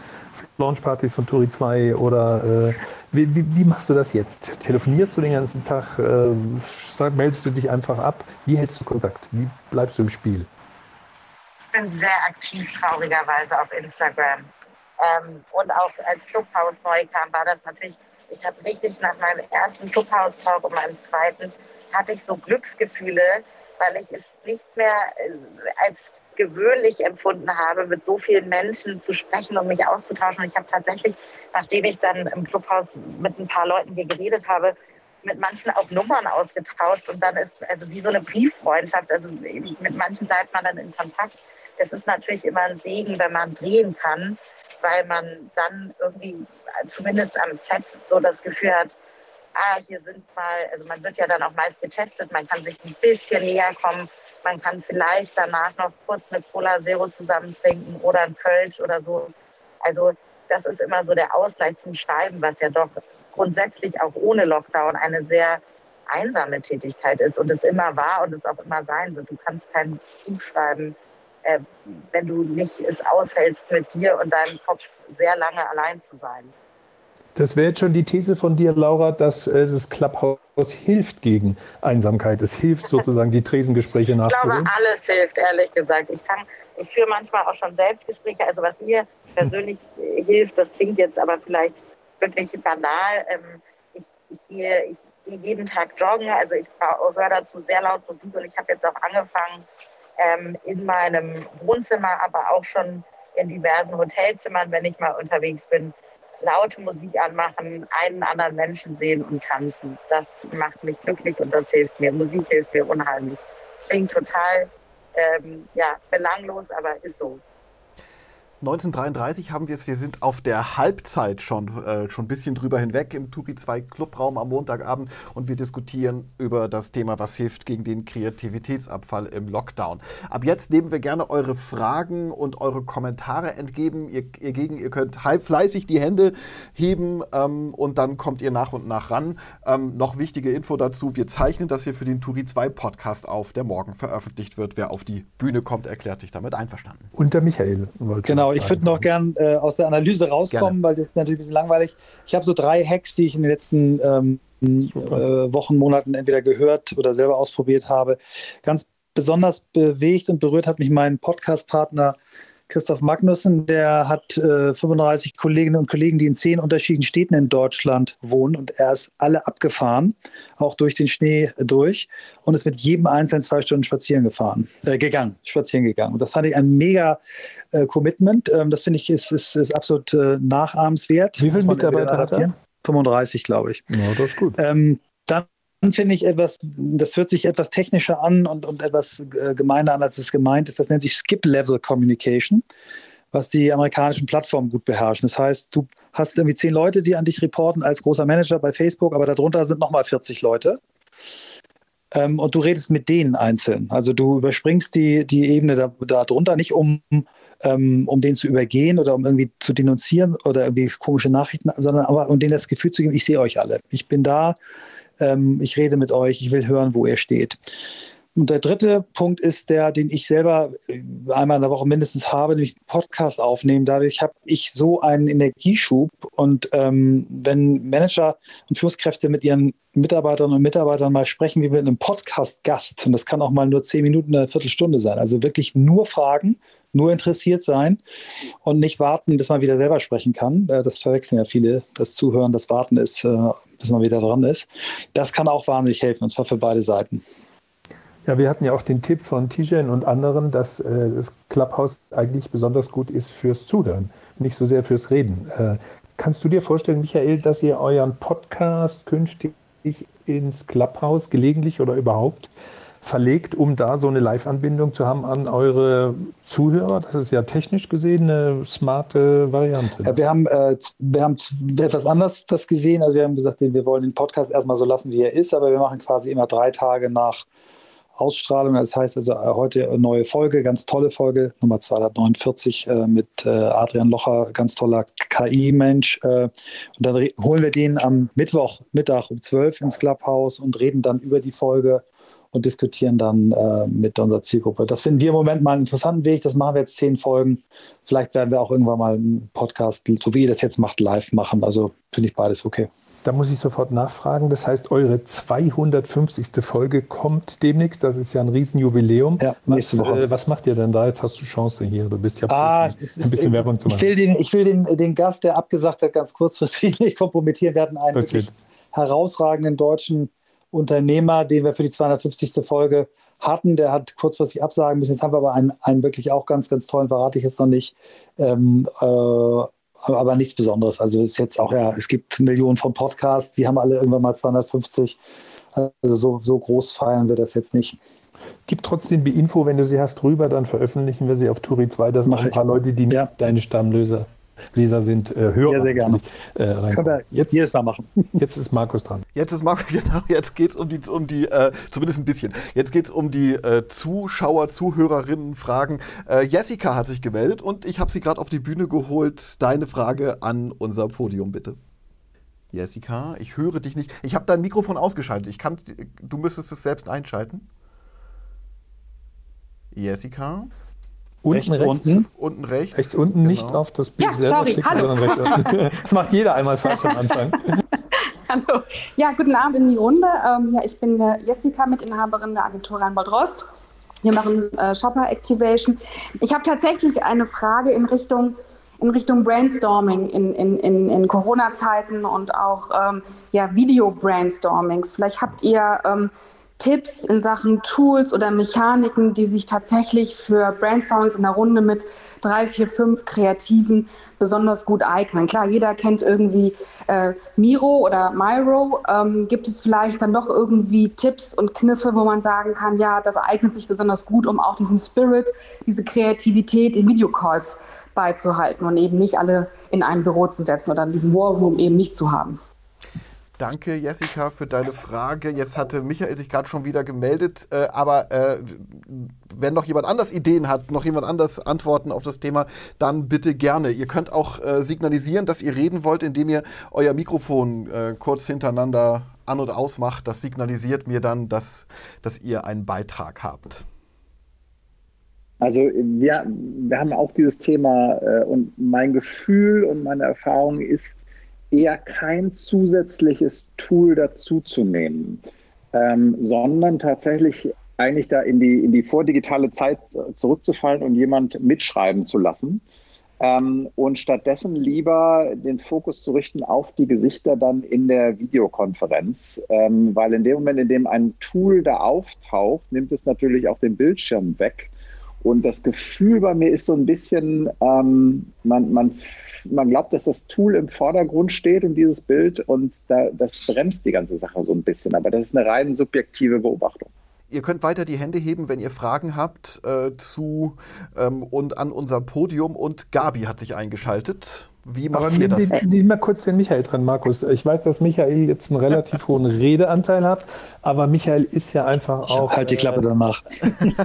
Launchpartys von Turi 2 oder äh, wie, wie, wie, machst du das jetzt? Telefonierst du den ganzen Tag? Äh, sag, meldest du dich einfach ab? Wie hältst du Kontakt? Wie bleibst du im Spiel? Ich bin sehr aktiv, traurigerweise, auf Instagram. Ähm, und auch als Clubhaus neu kam, war das natürlich, ich habe richtig nach meinem ersten Clubhaus-Talk und meinem zweiten, hatte ich so Glücksgefühle, weil ich es nicht mehr äh, als gewöhnlich empfunden habe, mit so vielen Menschen zu sprechen und mich auszutauschen. Und ich habe tatsächlich, nachdem ich dann im Clubhaus mit ein paar Leuten hier geredet habe, mit manchen auch Nummern ausgetauscht und dann ist also wie so eine Brieffreundschaft. Also mit manchen bleibt man dann in Kontakt. Es ist natürlich immer ein Segen, wenn man drehen kann, weil man dann irgendwie zumindest am Set so das Gefühl hat, ah, hier sind mal, also man wird ja dann auch meist getestet, man kann sich ein bisschen näher kommen, man kann vielleicht danach noch kurz eine Cola Zero zusammen trinken oder ein Kölsch oder so. Also das ist immer so der Ausgleich zum Schreiben, was ja doch grundsätzlich auch ohne Lockdown eine sehr einsame Tätigkeit ist und es immer war und es auch immer sein wird. Du kannst kein Buch schreiben, äh, wenn du nicht es aushältst, mit dir und deinem Kopf sehr lange allein zu sein. Das wäre jetzt schon die These von dir, Laura, dass äh, das Clubhouse hilft gegen Einsamkeit. Es hilft sozusagen, die Tresengespräche nachzuholen. Ich glaube, alles hilft, ehrlich gesagt. Ich, kann, ich führe manchmal auch schon Selbstgespräche. Also was mir persönlich hilft, das klingt jetzt aber vielleicht wirklich banal. Ähm, ich, ich, gehe, ich gehe jeden Tag joggen, also ich höre dazu sehr laut Musik und ich habe jetzt auch angefangen, ähm, in meinem Wohnzimmer, aber auch schon in diversen Hotelzimmern, wenn ich mal unterwegs bin, laute Musik anmachen, einen anderen Menschen sehen und tanzen. Das macht mich glücklich und das hilft mir. Musik hilft mir unheimlich. Klingt total ähm, ja, belanglos, aber ist so. 1933 haben wir es, wir sind auf der Halbzeit schon, äh, schon ein bisschen drüber hinweg im Tuki 2 Clubraum am Montagabend und wir diskutieren über das Thema, was hilft gegen den Kreativitätsabfall im Lockdown. Ab jetzt nehmen wir gerne eure Fragen und eure Kommentare entgegen. Ihr, ihr, gegen, ihr könnt halb fleißig die Hände heben ähm, und dann kommt ihr nach und nach ran. Ähm, noch wichtige Info dazu, wir zeichnen das hier für den Turi 2 Podcast auf, der morgen veröffentlicht wird. Wer auf die Bühne kommt, erklärt sich damit einverstanden. Und der Michael wollte. Genau, ich würde noch gern äh, aus der Analyse rauskommen, Gerne. weil das ist natürlich ein bisschen langweilig. Ich habe so drei Hacks, die ich in den letzten ähm, äh, Wochen, Monaten entweder gehört oder selber ausprobiert habe. Ganz besonders bewegt und berührt hat mich mein Podcast-Partner Christoph Magnussen, der hat äh, 35 Kolleginnen und Kollegen, die in zehn unterschiedlichen Städten in Deutschland wohnen und er ist alle abgefahren, auch durch den Schnee durch und ist mit jedem einzelnen zwei Stunden spazieren gefahren, äh, gegangen, spazieren gegangen. Und das fand ich ein mega äh, Commitment. Ähm, das finde ich ist, ist, ist absolut äh, nachahmenswert. Wie viele Mitarbeiter hat er? 35, glaube ich. Ja, das ist gut. Ähm, finde ich etwas, das hört sich etwas technischer an und, und etwas äh, gemeiner an, als es gemeint ist. Das nennt sich Skip-Level Communication, was die amerikanischen Plattformen gut beherrschen. Das heißt, du hast irgendwie zehn Leute, die an dich reporten als großer Manager bei Facebook, aber darunter sind nochmal 40 Leute. Ähm, und du redest mit denen einzeln. Also du überspringst die, die Ebene darunter da nicht um ähm, um den zu übergehen oder um irgendwie zu denunzieren oder irgendwie komische Nachrichten, sondern aber um denen das Gefühl zu geben, ich sehe euch alle. Ich bin da, ähm, ich rede mit euch, ich will hören, wo ihr steht. Und der dritte Punkt ist der, den ich selber äh, einmal in der Woche mindestens habe, nämlich Podcast aufnehmen. Dadurch habe ich so einen Energieschub. Und ähm, wenn Manager und Führungskräfte mit ihren Mitarbeiterinnen und Mitarbeitern mal sprechen wie mit einem Podcast-Gast, und das kann auch mal nur zehn Minuten, eine Viertelstunde sein, also wirklich nur Fragen, nur interessiert sein und nicht warten, bis man wieder selber sprechen kann. Äh, das verwechseln ja viele. Das Zuhören, das Warten ist, äh, bis man wieder dran ist. Das kann auch wahnsinnig helfen, und zwar für beide Seiten. Ja, wir hatten ja auch den Tipp von Tijen und anderen, dass äh, das Clubhouse eigentlich besonders gut ist fürs Zuhören, nicht so sehr fürs Reden. Äh, kannst du dir vorstellen, Michael, dass ihr euren Podcast künftig ins Clubhouse gelegentlich oder überhaupt verlegt, um da so eine Live-Anbindung zu haben an eure Zuhörer? Das ist ja technisch gesehen eine smarte Variante. Ja, wir, haben, äh, wir haben etwas anders das gesehen. Also wir haben gesagt, wir wollen den Podcast erstmal so lassen, wie er ist, aber wir machen quasi immer drei Tage nach Ausstrahlung. Das heißt also äh, heute eine neue Folge, ganz tolle Folge, Nummer 249 äh, mit äh, Adrian Locher, ganz toller KI-Mensch. Äh, und dann holen wir den am Mittwoch Mittag um 12 ins Clubhouse und reden dann über die Folge und diskutieren dann äh, mit unserer Zielgruppe. Das finden wir im Moment mal einen interessanten Weg. Das machen wir jetzt zehn Folgen. Vielleicht werden wir auch irgendwann mal einen Podcast, so wie ihr das jetzt macht, live machen. Also finde ich beides okay. Da muss ich sofort nachfragen. Das heißt, eure 250. Folge kommt demnächst. Das ist ja ein Riesenjubiläum. Ja, was. Äh, was macht ihr denn da? Jetzt hast du Chance hier. Du bist ja ah, ein bisschen ist, Werbung zu machen. Ich will, den, ich will den, den Gast, der abgesagt hat, ganz kurzfristig [LAUGHS] nicht kompromittieren. Wir hatten einen okay. wirklich herausragenden deutschen Unternehmer, den wir für die 250. Folge hatten. Der hat kurzfristig absagen müssen. Jetzt haben wir aber einen, einen wirklich auch ganz, ganz tollen, verrate ich jetzt noch nicht. Ähm, äh, aber nichts Besonderes. Also es ist jetzt auch ja, es gibt Millionen von Podcasts, die haben alle irgendwann mal 250. Also so, so groß feiern wir das jetzt nicht. Gib trotzdem die Info, wenn du sie hast, rüber, dann veröffentlichen wir sie auf Turi 2. Das sind ein paar Leute, die ja. deine Stammlöser Leser sind, äh, Hörer. Ja, sehr gerne. Äh, Können wir jetzt, jedes Mal machen. [LAUGHS] Jetzt ist Markus dran. Jetzt ist Markus, [LAUGHS] genau, jetzt geht es um die, um die äh, zumindest ein bisschen, jetzt geht es um die äh, Zuschauer, Zuhörerinnen Fragen. Äh, Jessica hat sich gemeldet und ich habe sie gerade auf die Bühne geholt. Deine Frage an unser Podium, bitte. Jessica, ich höre dich nicht. Ich habe dein Mikrofon ausgeschaltet. Ich kann, du müsstest es selbst einschalten. Jessica? Unten rechts, rechts, unten. Unten rechts. Rechts unten genau. nicht auf das Bild ja, selber sorry, klicken, hallo. [LAUGHS] das macht jeder einmal falsch am Anfang. [LAUGHS] hallo. Ja, guten Abend in die Runde. Ähm, ja, ich bin äh, Jessica, Mitinhaberin der Agentur Rheinbold Rost. Wir machen äh, Shopper Activation. Ich habe tatsächlich eine Frage in Richtung in Richtung Brainstorming in, in, in, in Corona-Zeiten und auch ähm, ja, Video-Brainstormings. Vielleicht habt ihr ähm, Tipps in Sachen Tools oder Mechaniken, die sich tatsächlich für Brainstormings in der Runde mit drei, vier, fünf Kreativen besonders gut eignen. Klar, jeder kennt irgendwie äh, Miro oder Miro. Ähm, gibt es vielleicht dann doch irgendwie Tipps und Kniffe, wo man sagen kann, ja, das eignet sich besonders gut, um auch diesen Spirit, diese Kreativität in Videocalls beizuhalten und eben nicht alle in ein Büro zu setzen oder diesen War Room eben nicht zu haben. Danke, Jessica, für deine Frage. Jetzt hatte Michael sich gerade schon wieder gemeldet, äh, aber äh, wenn noch jemand anders Ideen hat, noch jemand anders Antworten auf das Thema, dann bitte gerne. Ihr könnt auch äh, signalisieren, dass ihr reden wollt, indem ihr euer Mikrofon äh, kurz hintereinander an- und ausmacht. Das signalisiert mir dann, dass, dass ihr einen Beitrag habt. Also wir, wir haben auch dieses Thema äh, und mein Gefühl und meine Erfahrung ist, eher kein zusätzliches Tool dazuzunehmen, ähm, sondern tatsächlich eigentlich da in die, in die vordigitale Zeit zurückzufallen und jemand mitschreiben zu lassen. Ähm, und stattdessen lieber den Fokus zu richten auf die Gesichter dann in der Videokonferenz, ähm, weil in dem Moment, in dem ein Tool da auftaucht, nimmt es natürlich auch den Bildschirm weg. Und das Gefühl bei mir ist so ein bisschen, ähm, man, man, man glaubt, dass das Tool im Vordergrund steht und dieses Bild und da, das bremst die ganze Sache so ein bisschen. Aber das ist eine rein subjektive Beobachtung. Ihr könnt weiter die Hände heben, wenn ihr Fragen habt äh, zu ähm, und an unser Podium. Und Gabi hat sich eingeschaltet. Wie macht Aber ihr das? nimm, nimm mal kurz den Michael dran, Markus. Ich weiß, dass Michael jetzt einen relativ [LAUGHS] hohen Redeanteil hat, aber Michael ist ja einfach auch. Halt die Klappe danach.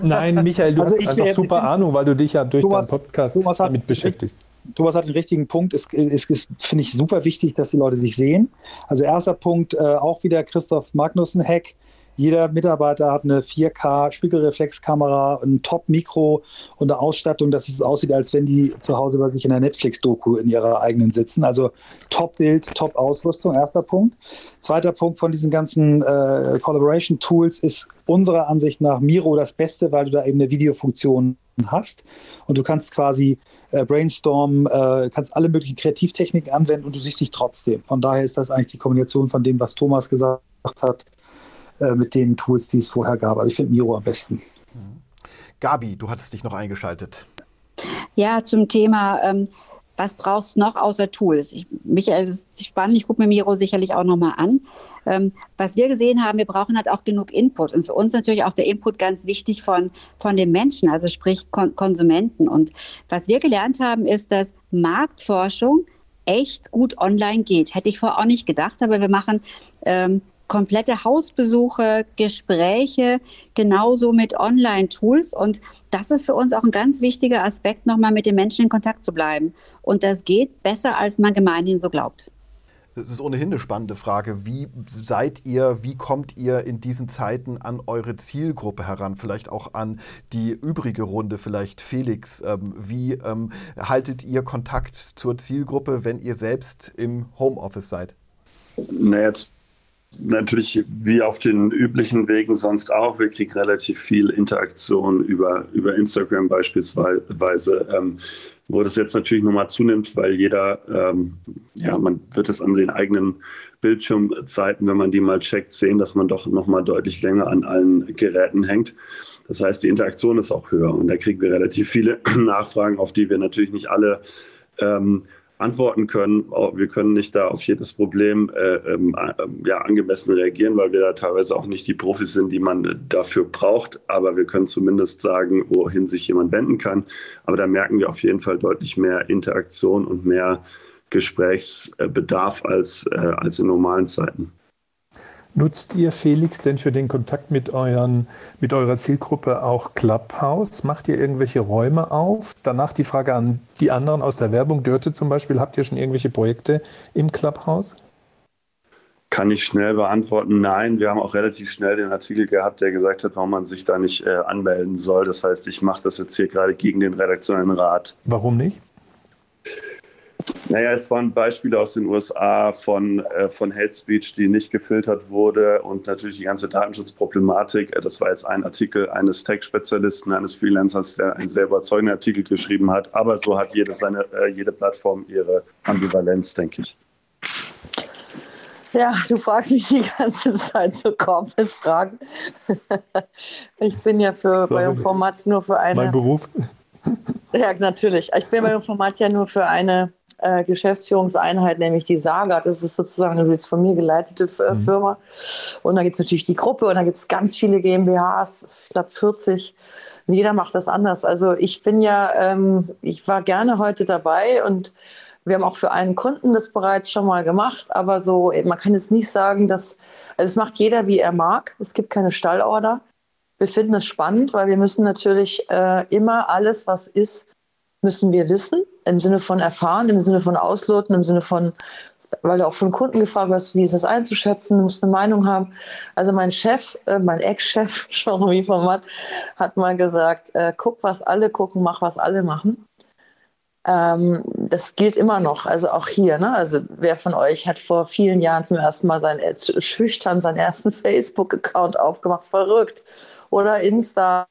Nein, Michael, du Also hast ich einfach super Ahnung, weil du dich ja durch Thomas- deinen Podcast damit beschäftigst. Thomas hat den richtigen Punkt. Es, es, es finde ich super wichtig, dass die Leute sich sehen. Also erster Punkt, äh, auch wieder Christoph Magnussen-Hack. Jeder Mitarbeiter hat eine 4K Spiegelreflexkamera, ein Top-Mikro und eine Ausstattung, dass es aussieht, als wenn die zu Hause bei sich in der Netflix-Doku in ihrer eigenen sitzen. Also Top-Bild, Top-Ausrüstung, erster Punkt. Zweiter Punkt von diesen ganzen äh, Collaboration-Tools ist unserer Ansicht nach Miro das Beste, weil du da eben eine Videofunktion hast und du kannst quasi äh, brainstormen, äh, kannst alle möglichen Kreativtechniken anwenden und du siehst dich trotzdem. Von daher ist das eigentlich die Kombination von dem, was Thomas gesagt hat, äh, mit den Tools, die es vorher gab. Also ich finde Miro am besten. Gabi, du hattest dich noch eingeschaltet. Ja, zum Thema, ähm, was brauchst du noch außer Tools? Ich, Michael, das ist spannend, ich gucke mir Miro sicherlich auch nochmal an. Ähm, was wir gesehen haben, wir brauchen halt auch genug Input. Und für uns natürlich auch der Input ganz wichtig von, von den Menschen, also sprich Kon Konsumenten. Und was wir gelernt haben, ist, dass Marktforschung echt gut online geht. Hätte ich vorher auch nicht gedacht, aber wir machen ähm, komplette Hausbesuche, Gespräche, genauso mit Online-Tools. Und das ist für uns auch ein ganz wichtiger Aspekt, nochmal mit den Menschen in Kontakt zu bleiben. Und das geht besser, als man gemeinhin so glaubt. Das ist ohnehin eine spannende Frage. Wie seid ihr, wie kommt ihr in diesen Zeiten an eure Zielgruppe heran? Vielleicht auch an die übrige Runde, vielleicht Felix. Ähm, wie ähm, haltet ihr Kontakt zur Zielgruppe, wenn ihr selbst im Homeoffice seid? Na, jetzt natürlich wie auf den üblichen Wegen sonst auch. Wir kriegen relativ viel Interaktion über, über Instagram beispielsweise. Ähm, wo das jetzt natürlich nochmal zunimmt, weil jeder, ähm, ja, man wird es an den eigenen Bildschirmzeiten, wenn man die mal checkt, sehen, dass man doch nochmal deutlich länger an allen Geräten hängt. Das heißt, die Interaktion ist auch höher und da kriegen wir relativ viele [CLEARS THROAT] Nachfragen, auf die wir natürlich nicht alle ähm, antworten können. Wir können nicht da auf jedes Problem äh, ähm, ja, angemessen reagieren, weil wir da teilweise auch nicht die Profis sind, die man dafür braucht. Aber wir können zumindest sagen, wohin sich jemand wenden kann. Aber da merken wir auf jeden Fall deutlich mehr Interaktion und mehr Gesprächsbedarf als, äh, als in normalen Zeiten. Nutzt ihr, Felix, denn für den Kontakt mit, euren, mit eurer Zielgruppe auch Clubhouse? Macht ihr irgendwelche Räume auf? Danach die Frage an die anderen aus der Werbung. Dörte zum Beispiel, habt ihr schon irgendwelche Projekte im Clubhouse? Kann ich schnell beantworten? Nein, wir haben auch relativ schnell den Artikel gehabt, der gesagt hat, warum man sich da nicht äh, anmelden soll. Das heißt, ich mache das jetzt hier gerade gegen den redaktionellen Rat. Warum nicht? Naja, es waren Beispiele aus den USA von, äh, von Hate Speech, die nicht gefiltert wurde und natürlich die ganze Datenschutzproblematik. Äh, das war jetzt ein Artikel eines Tech-Spezialisten, eines Freelancers, der einen sehr überzeugenden Artikel geschrieben hat. Aber so hat jede, seine, äh, jede Plattform ihre Ambivalenz, denke ich. Ja, du fragst mich die ganze Zeit so Corporate-Fragen. [LAUGHS] ich bin ja für, bei dem Format nur für eine. Mein Beruf. Ja, natürlich. Ich bin bei dem Format ja nur für eine äh, Geschäftsführungseinheit, nämlich die Saga. Das ist sozusagen eine jetzt von mir geleitete F mhm. Firma. Und da gibt es natürlich die Gruppe und da gibt es ganz viele GmbHs, ich glaube 40. Und jeder macht das anders. Also ich bin ja, ähm, ich war gerne heute dabei und wir haben auch für einen Kunden das bereits schon mal gemacht, aber so, man kann jetzt nicht sagen, dass, also es macht jeder, wie er mag. Es gibt keine Stallorder. Wir finden es spannend, weil wir müssen natürlich äh, immer alles, was ist, müssen wir wissen. Im Sinne von erfahren, im Sinne von ausloten, im Sinne von, weil du auch von Kunden gefragt hast, wie ist das einzuschätzen, du musst eine Meinung haben. Also mein Chef, äh, mein Ex-Chef, [LAUGHS] Jean-Louis von Matt, hat mal gesagt, äh, guck, was alle gucken, mach, was alle machen. Ähm, das gilt immer noch, also auch hier. Ne? Also wer von euch hat vor vielen Jahren zum ersten Mal sein, äh, schüchtern seinen ersten [LAUGHS] Facebook-Account aufgemacht? Verrückt. Oder Insta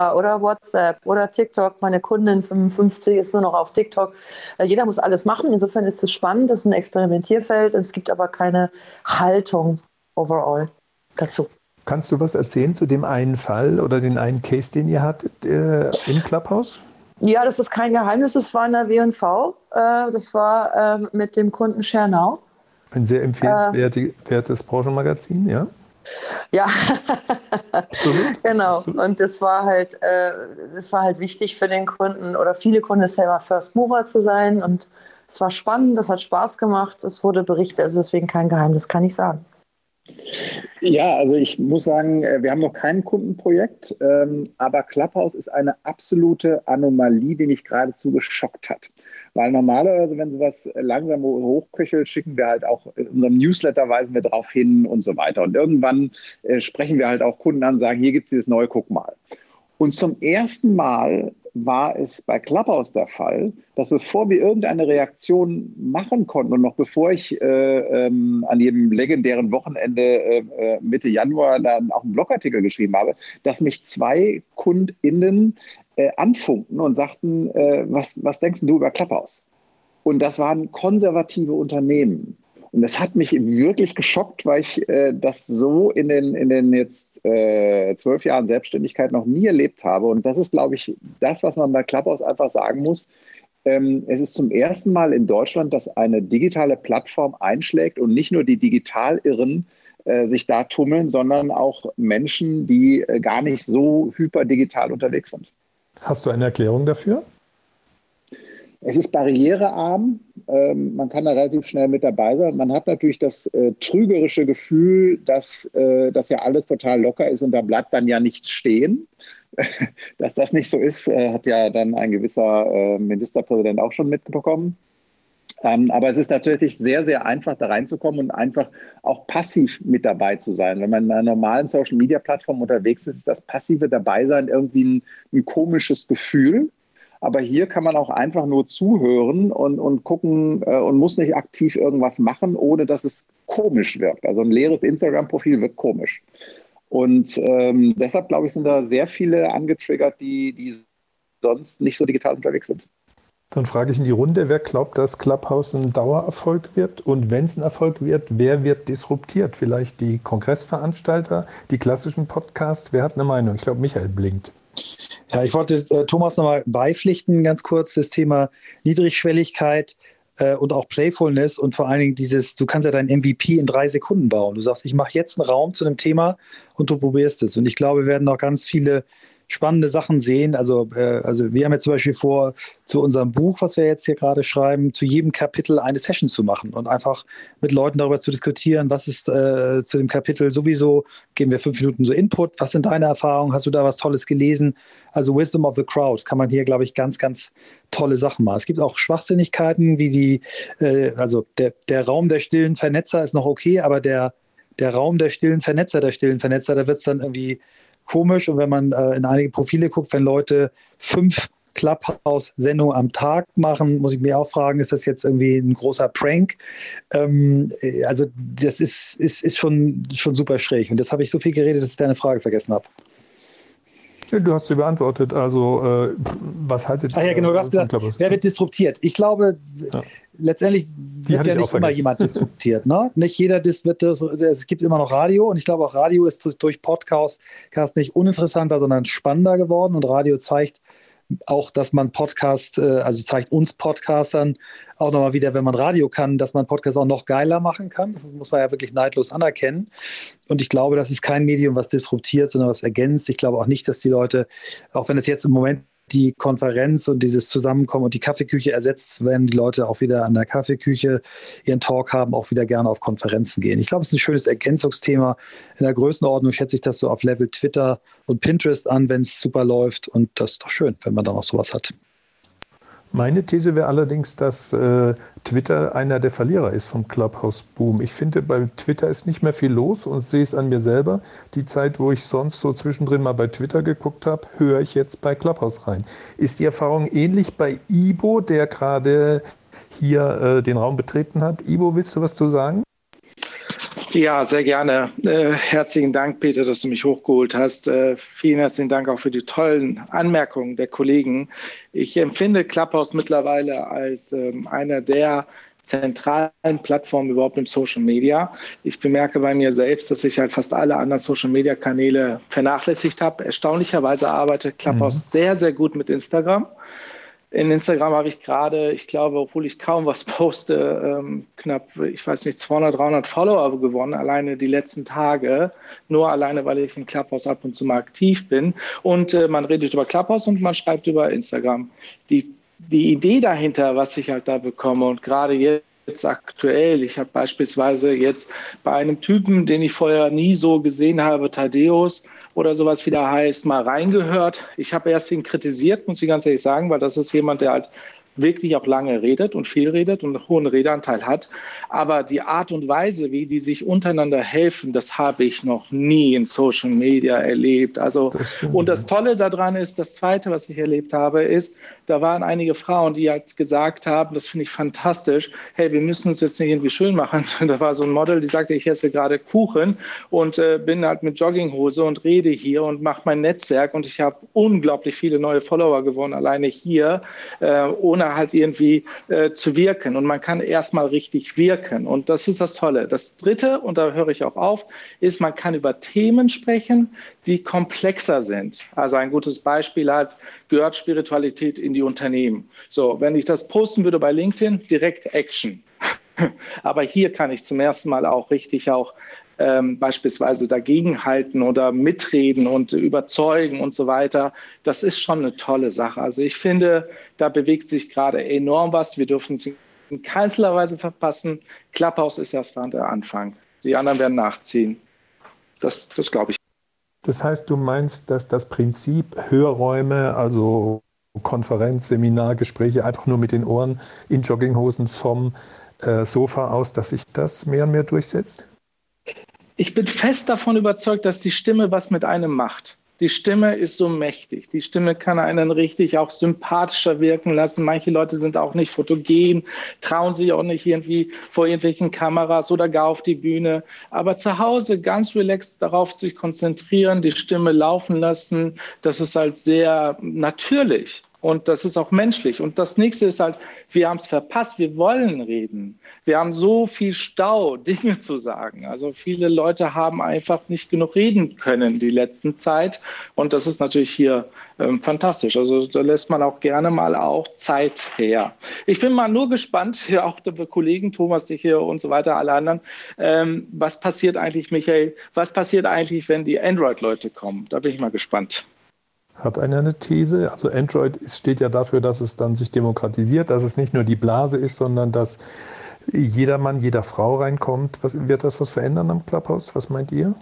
oder WhatsApp oder TikTok. Meine Kundin 55 ist nur noch auf TikTok. Äh, jeder muss alles machen. Insofern ist es spannend, das ist ein Experimentierfeld. Es gibt aber keine Haltung overall dazu. Kannst du was erzählen zu dem einen Fall oder den einen Case, den ihr hattet äh, im Clubhouse? Ja, das ist kein Geheimnis. Das war in der W&V. Äh, das war äh, mit dem Kunden Schernau. Ein sehr empfehlenswertes Branchenmagazin, ja? Ja, Absolut. [LAUGHS] genau. Absolut. Und das war halt, äh, das war halt wichtig für den Kunden oder viele Kunden selber First Mover zu sein. Und es war spannend, das hat Spaß gemacht, es wurde berichtet, also deswegen kein Geheimnis, kann ich sagen. Ja, also ich muss sagen, äh, wir haben noch kein Kundenprojekt, ähm, aber Clubhouse ist eine absolute Anomalie, die mich geradezu geschockt hat. Weil normalerweise, wenn sowas langsam hochköchelt, schicken wir halt auch in unserem Newsletter, weisen wir darauf hin und so weiter. Und irgendwann äh, sprechen wir halt auch Kunden an, sagen, hier gibt es dieses neue, guck mal. Und zum ersten Mal war es bei Clubhouse der Fall, dass bevor wir irgendeine Reaktion machen konnten und noch bevor ich äh, ähm, an jedem legendären Wochenende äh, äh, Mitte Januar dann auch einen Blogartikel geschrieben habe, dass mich zwei KundInnen äh, anfunkten und sagten, äh, was, was denkst du über Clubhouse? Und das waren konservative Unternehmen. Und das hat mich wirklich geschockt, weil ich äh, das so in den, in den jetzt äh, zwölf Jahren Selbstständigkeit noch nie erlebt habe. Und das ist, glaube ich, das, was man bei Clubhouse einfach sagen muss. Ähm, es ist zum ersten Mal in Deutschland, dass eine digitale Plattform einschlägt und nicht nur die Digitalirren äh, sich da tummeln, sondern auch Menschen, die äh, gar nicht so hyperdigital unterwegs sind. Hast du eine Erklärung dafür? Es ist barrierearm, ähm, man kann da relativ schnell mit dabei sein. Man hat natürlich das äh, trügerische Gefühl, dass äh, das ja alles total locker ist und da bleibt dann ja nichts stehen. [LAUGHS] dass das nicht so ist, äh, hat ja dann ein gewisser äh, Ministerpräsident auch schon mitbekommen. Ähm, aber es ist natürlich sehr, sehr einfach, da reinzukommen und einfach auch passiv mit dabei zu sein. Wenn man in einer normalen Social-Media-Plattform unterwegs ist, ist das passive Dabeisein irgendwie ein, ein komisches Gefühl. Aber hier kann man auch einfach nur zuhören und, und gucken äh, und muss nicht aktiv irgendwas machen, ohne dass es komisch wirkt. Also ein leeres Instagram-Profil wirkt komisch. Und ähm, deshalb, glaube ich, sind da sehr viele angetriggert, die, die sonst nicht so digital unterwegs sind. Dann frage ich in die Runde, wer glaubt, dass Clubhouse ein Dauererfolg wird? Und wenn es ein Erfolg wird, wer wird disruptiert? Vielleicht die Kongressveranstalter, die klassischen Podcasts? Wer hat eine Meinung? Ich glaube, Michael blinkt. Ja, ich wollte äh, Thomas nochmal beipflichten, ganz kurz, das Thema Niedrigschwelligkeit äh, und auch Playfulness und vor allen Dingen dieses, du kannst ja dein MVP in drei Sekunden bauen. Du sagst, ich mache jetzt einen Raum zu einem Thema und du probierst es. Und ich glaube, wir werden noch ganz viele spannende Sachen sehen. Also, äh, also wir haben jetzt zum Beispiel vor, zu unserem Buch, was wir jetzt hier gerade schreiben, zu jedem Kapitel eine Session zu machen und einfach mit Leuten darüber zu diskutieren, was ist äh, zu dem Kapitel sowieso, geben wir fünf Minuten so Input, was sind deine Erfahrungen, hast du da was Tolles gelesen? Also Wisdom of the Crowd kann man hier, glaube ich, ganz, ganz tolle Sachen machen. Es gibt auch Schwachsinnigkeiten, wie die, äh, also der, der Raum der stillen Vernetzer ist noch okay, aber der, der Raum der stillen Vernetzer, der stillen Vernetzer, da wird es dann irgendwie komisch. Und wenn man äh, in einige Profile guckt, wenn Leute fünf Clubhouse-Sendungen am Tag machen, muss ich mir auch fragen, ist das jetzt irgendwie ein großer Prank? Ähm, äh, also das ist, ist, ist schon, schon super schräg. Und jetzt habe ich so viel geredet, dass ich deine Frage vergessen habe. Du hast sie beantwortet. Also, äh, was haltet ihr? Ach ja, genau, du hast gesagt, wer wird disruptiert? Ich glaube, ja. letztendlich wird ja nicht immer jemand [LAUGHS] disruptiert. Ne? Nicht jeder dis wird, es gibt immer noch Radio und ich glaube auch Radio ist durch Podcast nicht uninteressanter, sondern spannender geworden und Radio zeigt auch, dass man Podcast, äh, also zeigt uns Podcastern auch nochmal wieder, wenn man Radio kann, dass man Podcast auch noch geiler machen kann. Das muss man ja wirklich neidlos anerkennen. Und ich glaube, das ist kein Medium, was disruptiert, sondern was ergänzt. Ich glaube auch nicht, dass die Leute, auch wenn es jetzt im Moment die Konferenz und dieses Zusammenkommen und die Kaffeeküche ersetzt, wenn die Leute auch wieder an der Kaffeeküche ihren Talk haben, auch wieder gerne auf Konferenzen gehen. Ich glaube, es ist ein schönes Ergänzungsthema. In der Größenordnung schätze ich das so auf Level Twitter und Pinterest an, wenn es super läuft. Und das ist doch schön, wenn man da noch sowas hat. Meine These wäre allerdings, dass äh, Twitter einer der Verlierer ist vom Clubhouse-Boom. Ich finde, bei Twitter ist nicht mehr viel los und sehe es an mir selber. Die Zeit, wo ich sonst so zwischendrin mal bei Twitter geguckt habe, höre ich jetzt bei Clubhouse rein. Ist die Erfahrung ähnlich bei Ibo, der gerade hier äh, den Raum betreten hat? Ibo, willst du was zu sagen? Ja, sehr gerne. Äh, herzlichen Dank, Peter, dass du mich hochgeholt hast. Äh, vielen herzlichen Dank auch für die tollen Anmerkungen der Kollegen. Ich empfinde Clubhouse mittlerweile als ähm, einer der zentralen Plattformen überhaupt im Social Media. Ich bemerke bei mir selbst, dass ich halt fast alle anderen Social Media Kanäle vernachlässigt habe. Erstaunlicherweise arbeitet Clubhouse mhm. sehr, sehr gut mit Instagram. In Instagram habe ich gerade, ich glaube, obwohl ich kaum was [LAUGHS] poste, ähm, knapp, ich weiß nicht, 200, 300 Follower gewonnen, alleine die letzten Tage. Nur alleine, weil ich in Clubhouse ab und zu mal aktiv bin. Und äh, man redet über Clubhouse und man schreibt über Instagram. Die, die Idee dahinter, was ich halt da bekomme und gerade jetzt, jetzt aktuell. Ich habe beispielsweise jetzt bei einem Typen, den ich vorher nie so gesehen habe, Thaddeus, oder sowas wieder heißt, mal reingehört. Ich habe erst ihn kritisiert, muss ich ganz ehrlich sagen, weil das ist jemand, der halt wirklich auch lange redet und viel redet und einen hohen Redeanteil hat. Aber die Art und Weise, wie die sich untereinander helfen, das habe ich noch nie in Social Media erlebt. Also, das und das Tolle daran ist, das Zweite, was ich erlebt habe, ist, da waren einige Frauen, die halt gesagt haben, das finde ich fantastisch, hey, wir müssen uns jetzt nicht irgendwie schön machen. [LAUGHS] Da war so ein Model, die sagte, ich esse gerade Kuchen und äh, bin halt mit Jogginghose und rede hier und mache mein Netzwerk und ich habe unglaublich viele neue Follower gewonnen, alleine hier, äh, ohne halt irgendwie äh, zu wirken. Und man kann erstmal richtig wirken. Und das ist das Tolle. Das Dritte, und da höre ich auch auf, ist, man kann über Themen sprechen, die komplexer sind. Also ein gutes Beispiel hat, gehört Spiritualität in die Unternehmen. So, wenn ich das posten würde bei LinkedIn, direkt Action. [LAUGHS] Aber hier kann ich zum ersten Mal auch richtig auch ähm, beispielsweise dagegenhalten oder mitreden und überzeugen und so weiter. Das ist schon eine tolle Sache. Also ich finde, da bewegt sich gerade enorm was. Wir dürfen es in keinster Weise verpassen. Clubhouse ist erst der Anfang. Die anderen werden nachziehen. Das, das glaube ich. Das heißt, du meinst, dass das Prinzip Hörräume, also Konferenz, Seminar, Gespräche einfach nur mit den Ohren in Jogginghosen vom äh, Sofa aus, dass sich das mehr und mehr durchsetzt? Ich bin fest davon überzeugt, dass die Stimme was mit einem macht. Die Stimme ist so mächtig. Die Stimme kann einen richtig auch sympathischer wirken lassen. Manche Leute sind auch nicht fotogen, trauen sich auch nicht irgendwie vor irgendwelchen Kameras oder gar auf die Bühne. Aber zu Hause ganz relaxed darauf sich konzentrieren, die Stimme laufen lassen, das ist halt sehr natürlich. Und das ist auch menschlich. Und das nächste ist halt, wir haben es verpasst, wir wollen reden. Wir haben so viel Stau, [LAUGHS] Dinge zu sagen. Also viele Leute haben einfach nicht genug reden können die letzten Zeit. Und das ist natürlich hier ähm, fantastisch. Also da lässt man auch gerne mal auch Zeit her. Ich bin mal nur gespannt, [LAUGHS] ja auch der Kollegen Thomas, dich hier und so weiter, alle anderen, ähm, was passiert eigentlich, Michael, was passiert eigentlich, wenn die Android-Leute kommen? Da bin ich mal gespannt. Hat einer eine These? Also Android steht ja dafür, dass es dann sich demokratisiert, dass es nicht nur die Blase ist, sondern dass jeder Mann, jeder Frau reinkommt. Was, wird das was verändern am Clubhouse? Was meint ihr?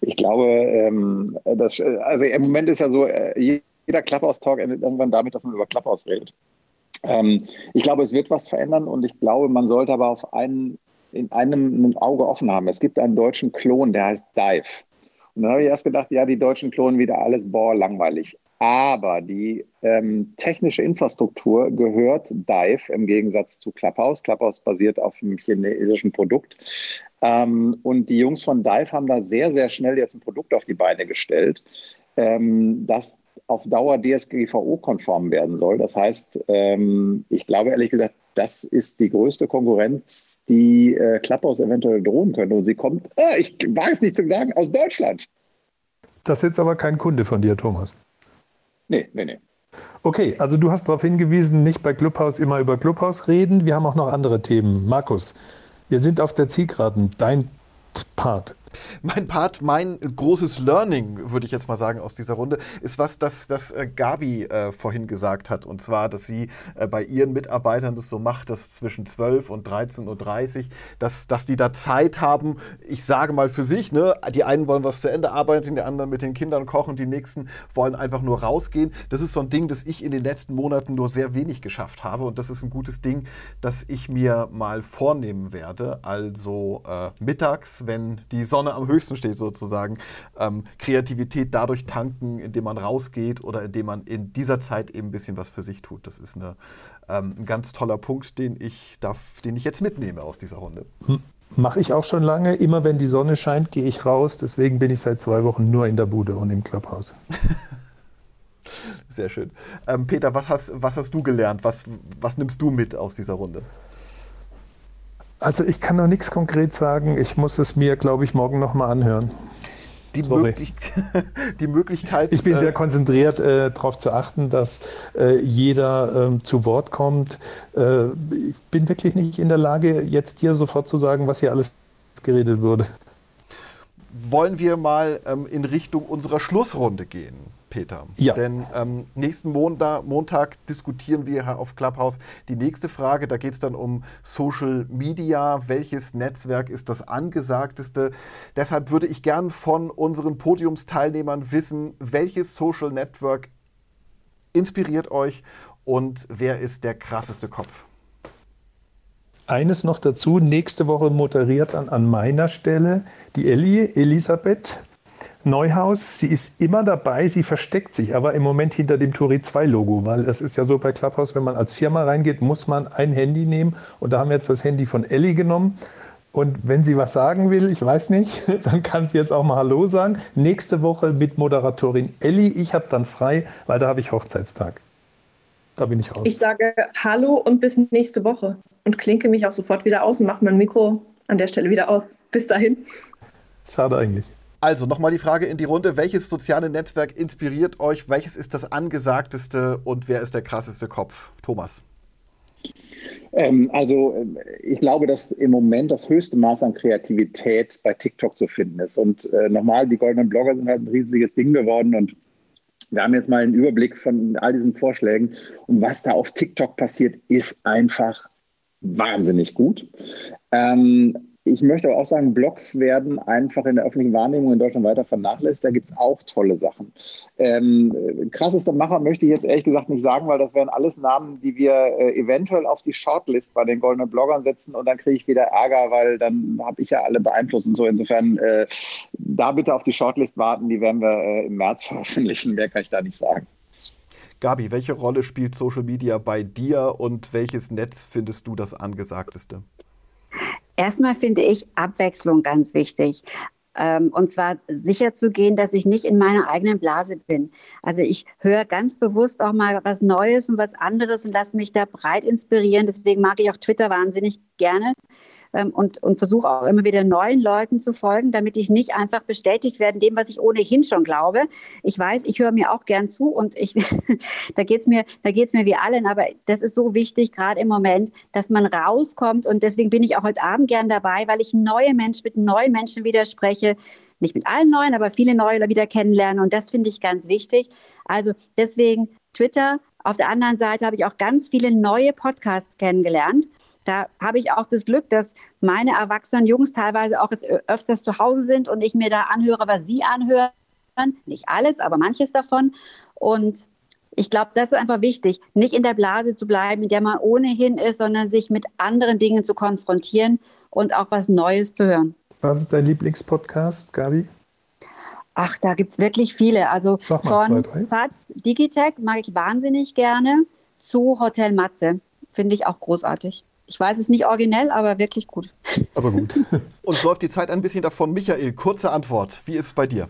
Ich glaube, ähm, das, also im Moment ist ja so, äh, jeder Clubhouse-Talk endet irgendwann damit, dass man über Clubhouse redet. Ähm, ich glaube, es wird was verändern und ich glaube, man sollte aber auf einen, in einem ein Auge offen haben. Es gibt einen deutschen Klon, der heißt Dive. Und dann habe ich erst gedacht, ja, die Deutschen klonen wieder alles, boah, langweilig. Aber die ähm, technische Infrastruktur gehört Dive im Gegensatz zu Clubhouse. Clubhouse basiert auf einem chinesischen Produkt. Ähm, und die Jungs von Dive haben da sehr, sehr schnell jetzt ein Produkt auf die Beine gestellt, ähm, das auf Dauer DSGVO-konform werden soll. Das heißt, ähm, ich glaube ehrlich gesagt, das ist die größte Konkurrenz, die äh, Clubhouse eventuell drohen könnte. Und sie kommt, äh, ich es nicht zu sagen, aus Deutschland. Das ist jetzt aber kein Kunde von dir, Thomas. Nee, nee, nee. Okay, also du hast darauf hingewiesen, nicht bei Clubhouse immer über Clubhouse reden. Wir haben auch noch andere Themen. Markus, wir sind auf der Zielgeraden. Dein Part. Mein Part, mein großes Learning, würde ich jetzt mal sagen, aus dieser Runde, ist was, das, das äh, Gabi äh, vorhin gesagt hat. Und zwar, dass sie äh, bei ihren Mitarbeitern das so macht, dass zwischen 12 und 13.30 Uhr, dass, dass die da Zeit haben, ich sage mal für sich, ne, die einen wollen was zu Ende arbeiten, die anderen mit den Kindern kochen, die nächsten wollen einfach nur rausgehen. Das ist so ein Ding, das ich in den letzten Monaten nur sehr wenig geschafft habe. Und das ist ein gutes Ding, das ich mir mal vornehmen werde. Also äh, mittags, wenn die Sonne am höchsten steht sozusagen, ähm, Kreativität dadurch tanken, indem man rausgeht oder indem man in dieser Zeit eben ein bisschen was für sich tut. Das ist eine, ähm, ein ganz toller Punkt, den ich, darf, den ich jetzt mitnehme aus dieser Runde. Hm. Mache ich auch schon lange. Immer wenn die Sonne scheint, gehe ich raus. Deswegen bin ich seit zwei Wochen nur in der Bude und im Clubhaus. [LAUGHS] Sehr schön. Ähm, Peter, was hast, was hast du gelernt? Was, was nimmst du mit aus dieser Runde? Also ich kann noch nichts konkret sagen. Ich muss es mir, glaube ich, morgen nochmal anhören. Die, möglich [LAUGHS] die, Möglichkeit. Ich bin äh, sehr konzentriert, äh, darauf zu achten, dass äh, jeder äh, zu Wort kommt. Äh, ich bin wirklich nicht in der Lage, jetzt hier sofort zu sagen, was hier alles geredet wurde. Wollen wir mal ähm, in Richtung unserer Schlussrunde gehen? Peter. Ja. Denn ähm, nächsten Montag, Montag, diskutieren wir auf Clubhouse die nächste Frage. Da geht es dann um Social Media. Welches Netzwerk ist das angesagteste? Deshalb würde ich gern von unseren Podiumsteilnehmern wissen, welches Social Network inspiriert euch und wer ist der krasseste Kopf? Eines noch dazu, nächste Woche moderiert dann an meiner Stelle die Ellie, Elisabeth Neuhaus, sie ist immer dabei, sie versteckt sich aber im Moment hinter dem Turi 2 Logo, weil es ist ja so bei Clubhouse, wenn man als Firma reingeht, muss man ein Handy nehmen und da haben wir jetzt das Handy von Ellie genommen. Und wenn sie was sagen will, ich weiß nicht, [LAUGHS] dann kann sie jetzt auch mal Hallo sagen. Nächste Woche mit Moderatorin Ellie. Ich habe dann frei, weil da habe ich Hochzeitstag. Da bin ich raus. Ich sage Hallo und bis nächste Woche und klinke mich auch sofort wieder aus und mache mein Mikro an der Stelle wieder aus. Bis dahin. Schade eigentlich. Also nochmal die Frage in die Runde. Welches soziale Netzwerk inspiriert euch? Welches ist das angesagteste und wer ist der krasseste Kopf? Thomas. Ähm, also äh, ich glaube, dass im Moment das höchste Maß an Kreativität bei TikTok zu finden ist. Und äh, nochmal, die goldenen Blogger sind halt ein riesiges Ding geworden und wir haben jetzt mal einen Überblick von all diesen Vorschlägen. Und was da auf TikTok passiert, ist einfach wahnsinnig gut. Ähm, ich möchte aber auch sagen, Blogs werden einfach in der öffentlichen Wahrnehmung in Deutschland weiter vernachlässigt. Da gibt es auch tolle Sachen. Ähm, krassester Macher möchte ich jetzt ehrlich gesagt nicht sagen, weil das wären alles Namen, die wir äh, eventuell auf die Shortlist bei den goldenen Bloggern setzen und dann kriege ich wieder Ärger, weil dann habe ich ja alle beeinflusst und so. Insofern äh, da bitte auf die Shortlist warten, die werden wir äh, im März [LAUGHS] veröffentlichen. Mehr kann ich da nicht sagen. Gabi, welche Rolle spielt Social Media bei dir und welches Netz findest du das angesagteste? Erstmal finde ich Abwechslung ganz wichtig. Ähm, und zwar sicher zu gehen, dass ich nicht in meiner eigenen Blase bin. Also ich höre ganz bewusst auch mal was Neues und was anderes und lasse mich da breit inspirieren. Deswegen mag ich auch Twitter wahnsinnig gerne, ähm, und, und versuche auch immer wieder neuen Leuten zu folgen, damit ich nicht einfach bestätigt werde dem, was ich ohnehin schon glaube. Ich weiß, ich höre mir auch gern zu und ich, [LAUGHS] da geht's mir, da geht's mir wie allen, aber das ist so wichtig, gerade im Moment, dass man rauskommt und deswegen bin ich auch heute Abend gern dabei, weil ich neue Menschen mit neuen Menschen widerspreche, nicht mit allen neuen, aber viele neue wieder kennenlernen und das finde ich ganz wichtig. Also deswegen Twitter. Auf der anderen Seite habe ich auch ganz viele neue Podcasts kennengelernt da habe ich auch das Glück, dass meine erwachsenen Jungs teilweise auch jetzt öfters zu Hause sind und ich mir da anhöre, was sie anhören. Nicht alles, aber manches davon. Und ich glaube, das ist einfach wichtig, nicht in der Blase zu bleiben, in der man ohnehin ist, sondern sich mit anderen Dingen zu konfrontieren und auch was Neues zu hören. Was ist dein Lieblingspodcast, Gabi? Ach, da gibt es wirklich viele. Also von FATS Digitech mag ich wahnsinnig gerne zu Hotel Matze. Finde ich auch großartig. Ich weiß es nicht originell, aber wirklich gut. Aber gut. [LAUGHS] Und läuft die Zeit ein bisschen davon. Michael, kurze Antwort. Wie ist es bei dir?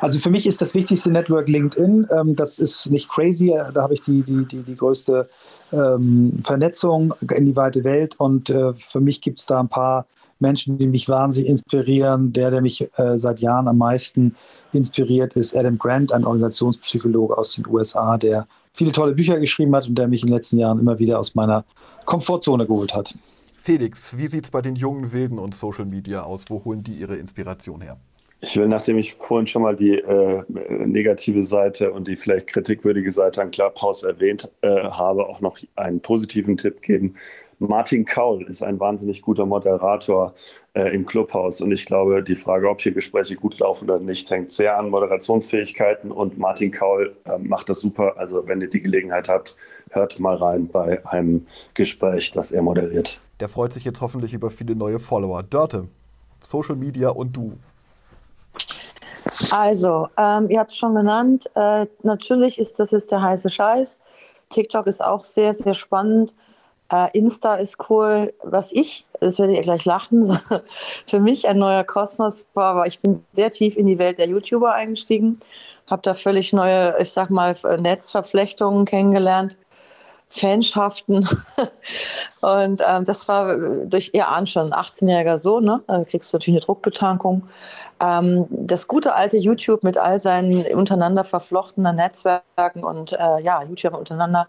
Also für mich ist das wichtigste Network LinkedIn. Ähm, das ist nicht crazy. Da habe ich die, die, die, die größte ähm, Vernetzung in die weite Welt. Und äh, für mich gibt es da ein paar Menschen, die mich wahnsinnig inspirieren. Der, der mich äh, seit Jahren am meisten inspiriert, ist Adam Grant, ein Organisationspsychologe aus den USA, der viele tolle Bücher geschrieben hat und der mich in den letzten Jahren immer wieder aus meiner Komfortzone geholt hat. Felix, wie sieht es bei den jungen Wilden und Social Media aus? Wo holen die ihre Inspiration her? Ich will, nachdem ich vorhin schon mal die äh, negative Seite und die vielleicht kritikwürdige Seite an Clubhouse erwähnt äh, habe, auch noch einen positiven Tipp geben. Martin Kaul ist ein wahnsinnig guter Moderator äh, im Clubhouse und ich glaube, die Frage, ob hier Gespräche gut laufen oder nicht, hängt sehr an Moderationsfähigkeiten und Martin Kaul äh, macht das super. Also wenn ihr die Gelegenheit habt, hört mal rein bei einem Gespräch, das er moderiert. Der freut sich jetzt hoffentlich über viele neue Follower. Dörte, Social Media und du. Also, ähm, ihr habt es schon genannt, äh, natürlich ist das jetzt der heiße Scheiß. TikTok ist auch sehr, sehr spannend. Äh, Insta ist cool. Was ich, das werdet ihr gleich lachen, [LAUGHS] für mich ein neuer Kosmos war, aber ich bin sehr tief in die Welt der YouTuber eingestiegen, habe da völlig neue, ich sag mal, Netzverflechtungen kennengelernt. Fanschaften. [LAUGHS] Und ähm, das war durch ihr Ahn schon, 18-jähriger Sohn, ne? Dann kriegst du natürlich eine Druckbetankung. Ähm, das gute alte YouTube mit all seinen untereinander verflochtenen Netzwerken und äh, ja, YouTube untereinander,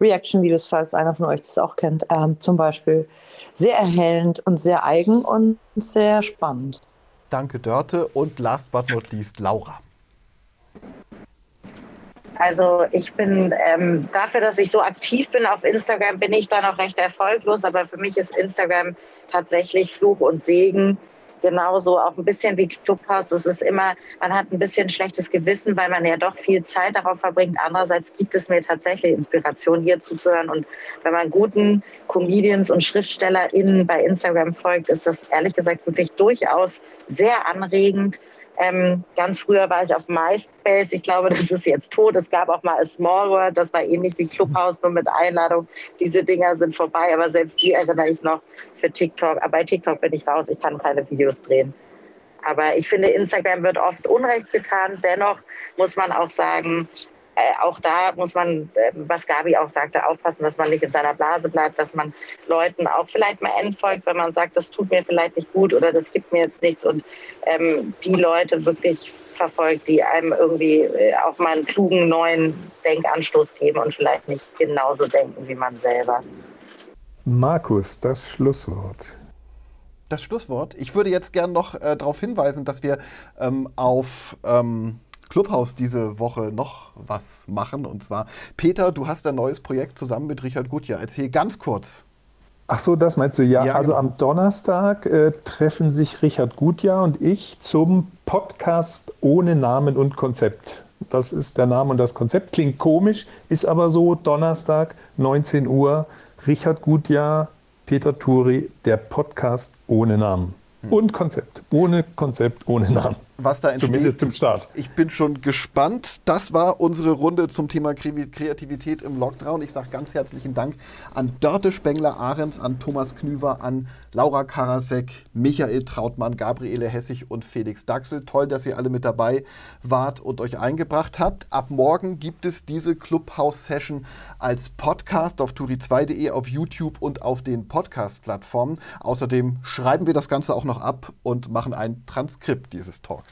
Reaction-Videos, falls einer von euch das auch kennt, ähm, zum Beispiel. Sehr erhellend und sehr eigen und sehr spannend. Danke, Dörte. Und last but not least, Laura. Also ich bin ähm, dafür, dass ich so aktiv bin auf Instagram, bin ich da noch recht erfolglos. Aber für mich ist Instagram tatsächlich Fluch und Segen. Genauso auch ein bisschen wie Clubhouse. Es ist immer, man hat ein bisschen schlechtes Gewissen, weil man ja doch viel Zeit darauf verbringt. Andererseits gibt es mir tatsächlich Inspiration, hier zuzuhören. Und wenn man guten Comedians und SchriftstellerInnen bei Instagram folgt, ist das ehrlich gesagt wirklich durchaus sehr anregend ähm, ganz früher war ich auf MySpace. Ich glaube, das ist jetzt tot. Es gab auch mal a Small World. Das war ähnlich wie Clubhouse, nur mit Einladung. Diese Dinger sind vorbei, aber selbst die erinnere ich noch für TikTok. Aber bei TikTok bin ich raus. Ich kann keine Videos drehen. Aber ich finde, Instagram wird oft Unrecht getan. Dennoch muss man auch sagen, äh, auch da muss man, äh, was Gabi auch sagte, aufpassen, dass man nicht in seiner Blase bleibt, dass man Leuten auch vielleicht mal entfolgt, wenn man sagt, das tut mir vielleicht nicht gut oder das gibt mir jetzt nichts und ähm, die Leute wirklich verfolgt, die einem irgendwie äh, auch mal einen klugen neuen Denkanstoß geben und vielleicht nicht genauso denken wie man selber. Markus, das Schlusswort das Schlusswort. Ich würde jetzt gerne noch äh, darauf hinweisen, dass wir ähm, auf ähm, Clubhouse diese Woche noch was machen. Und zwar, Peter, du hast ein neues Projekt zusammen mit Richard Gutjahr. Erzähl ganz kurz. Ach so, das meinst du? Ja, ja also genau. am Donnerstag äh, treffen sich Richard Gutjahr und ich zum Podcast ohne Namen und Konzept. Das ist der Name und das Konzept. Klingt komisch, ist aber so. Donnerstag, 19 Uhr. Richard Gutjahr, Peter Turi, der Podcast ohne Namen. Hm. Und Konzept. Ohne Konzept, ohne Namen was da entsteht. Zumindest im Start. Ich bin schon gespannt. Das war unsere Runde zum Thema Kreativität im Lockdown. Ich sage ganz herzlichen Dank an Dörte Spengler-Ahrens, an Thomas Knüver, an Laura Karasek, Michael Trautmann, Gabriele Hessig und Felix Daxel. Toll, dass ihr alle mit dabei wart und euch eingebracht habt. Ab morgen gibt es diese Clubhouse-Session als Podcast auf turi2.de, auf YouTube und auf den Podcast-Plattformen. Außerdem schreiben wir das Ganze auch noch ab und machen ein Transkript dieses Talks.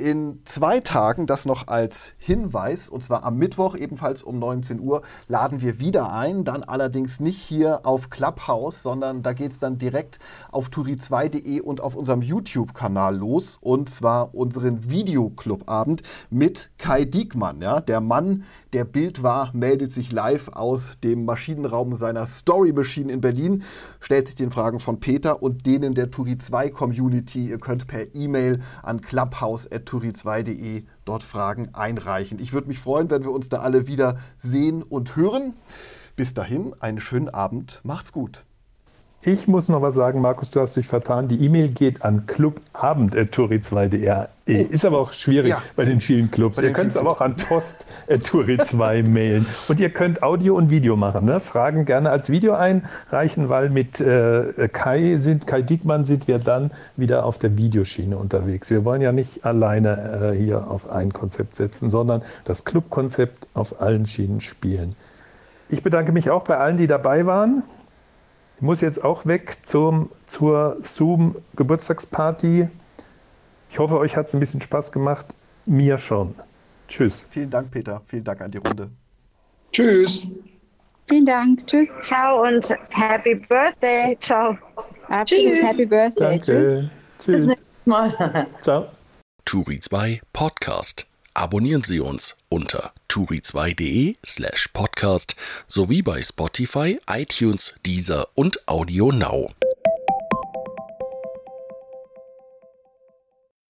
In zwei Tagen, das noch als Hinweis, und zwar am Mittwoch ebenfalls um 19 Uhr, laden wir wieder ein. Dann allerdings nicht hier auf Clubhouse, sondern da geht es dann direkt auf turi2.de und auf unserem YouTube-Kanal los. Und zwar unseren Videoclub-Abend mit Kai Diekmann. Ja? Der Mann, der Bild war, meldet sich live aus dem Maschinenraum seiner Story Machine in Berlin, stellt sich den Fragen von Peter und denen der Turi 2 Community. Ihr könnt per E-Mail an clubhouse.turi2.de dort Fragen einreichen. Ich würde mich freuen, wenn wir uns da alle wieder sehen und hören. Bis dahin, einen schönen Abend. Macht's gut. Ich muss noch was sagen, Markus, du hast dich vertan. Die E-Mail geht an clubabend.turi2.de. Oh. Ist aber auch schwierig ja. bei den vielen Clubs. Den ihr könnt es aber auch an post.turi2 mailen. [LAUGHS] Und ihr könnt Audio und Video machen. Ne? Fragen gerne als Video einreichen, weil mit äh, Kai, sind, Kai Diekmann sind wir dann wieder auf der Videoschiene unterwegs. Wir wollen ja nicht alleine äh, hier auf ein Konzept setzen, sondern das Clubkonzept auf allen Schienen spielen. Ich bedanke mich auch bei allen, die dabei waren. Ich muss jetzt auch weg zum, zur Zoom-Geburtstagsparty. Ich hoffe, euch hat es ein bisschen Spaß gemacht. Mir schon. Tschüss. Vielen Dank, Peter. Vielen Dank an die Runde. Tschüss. Vielen Dank. Tschüss. Ciao und Happy Birthday. Ciao. Absolut Tschüss. Happy Birthday. Danke. Tschüss. Bis nächstes Mal. Ciao. Turi 2 Podcast. Abonnieren Sie uns unter turi2.de slash podcast sowie bei Spotify, iTunes, Deezer und Audio Now.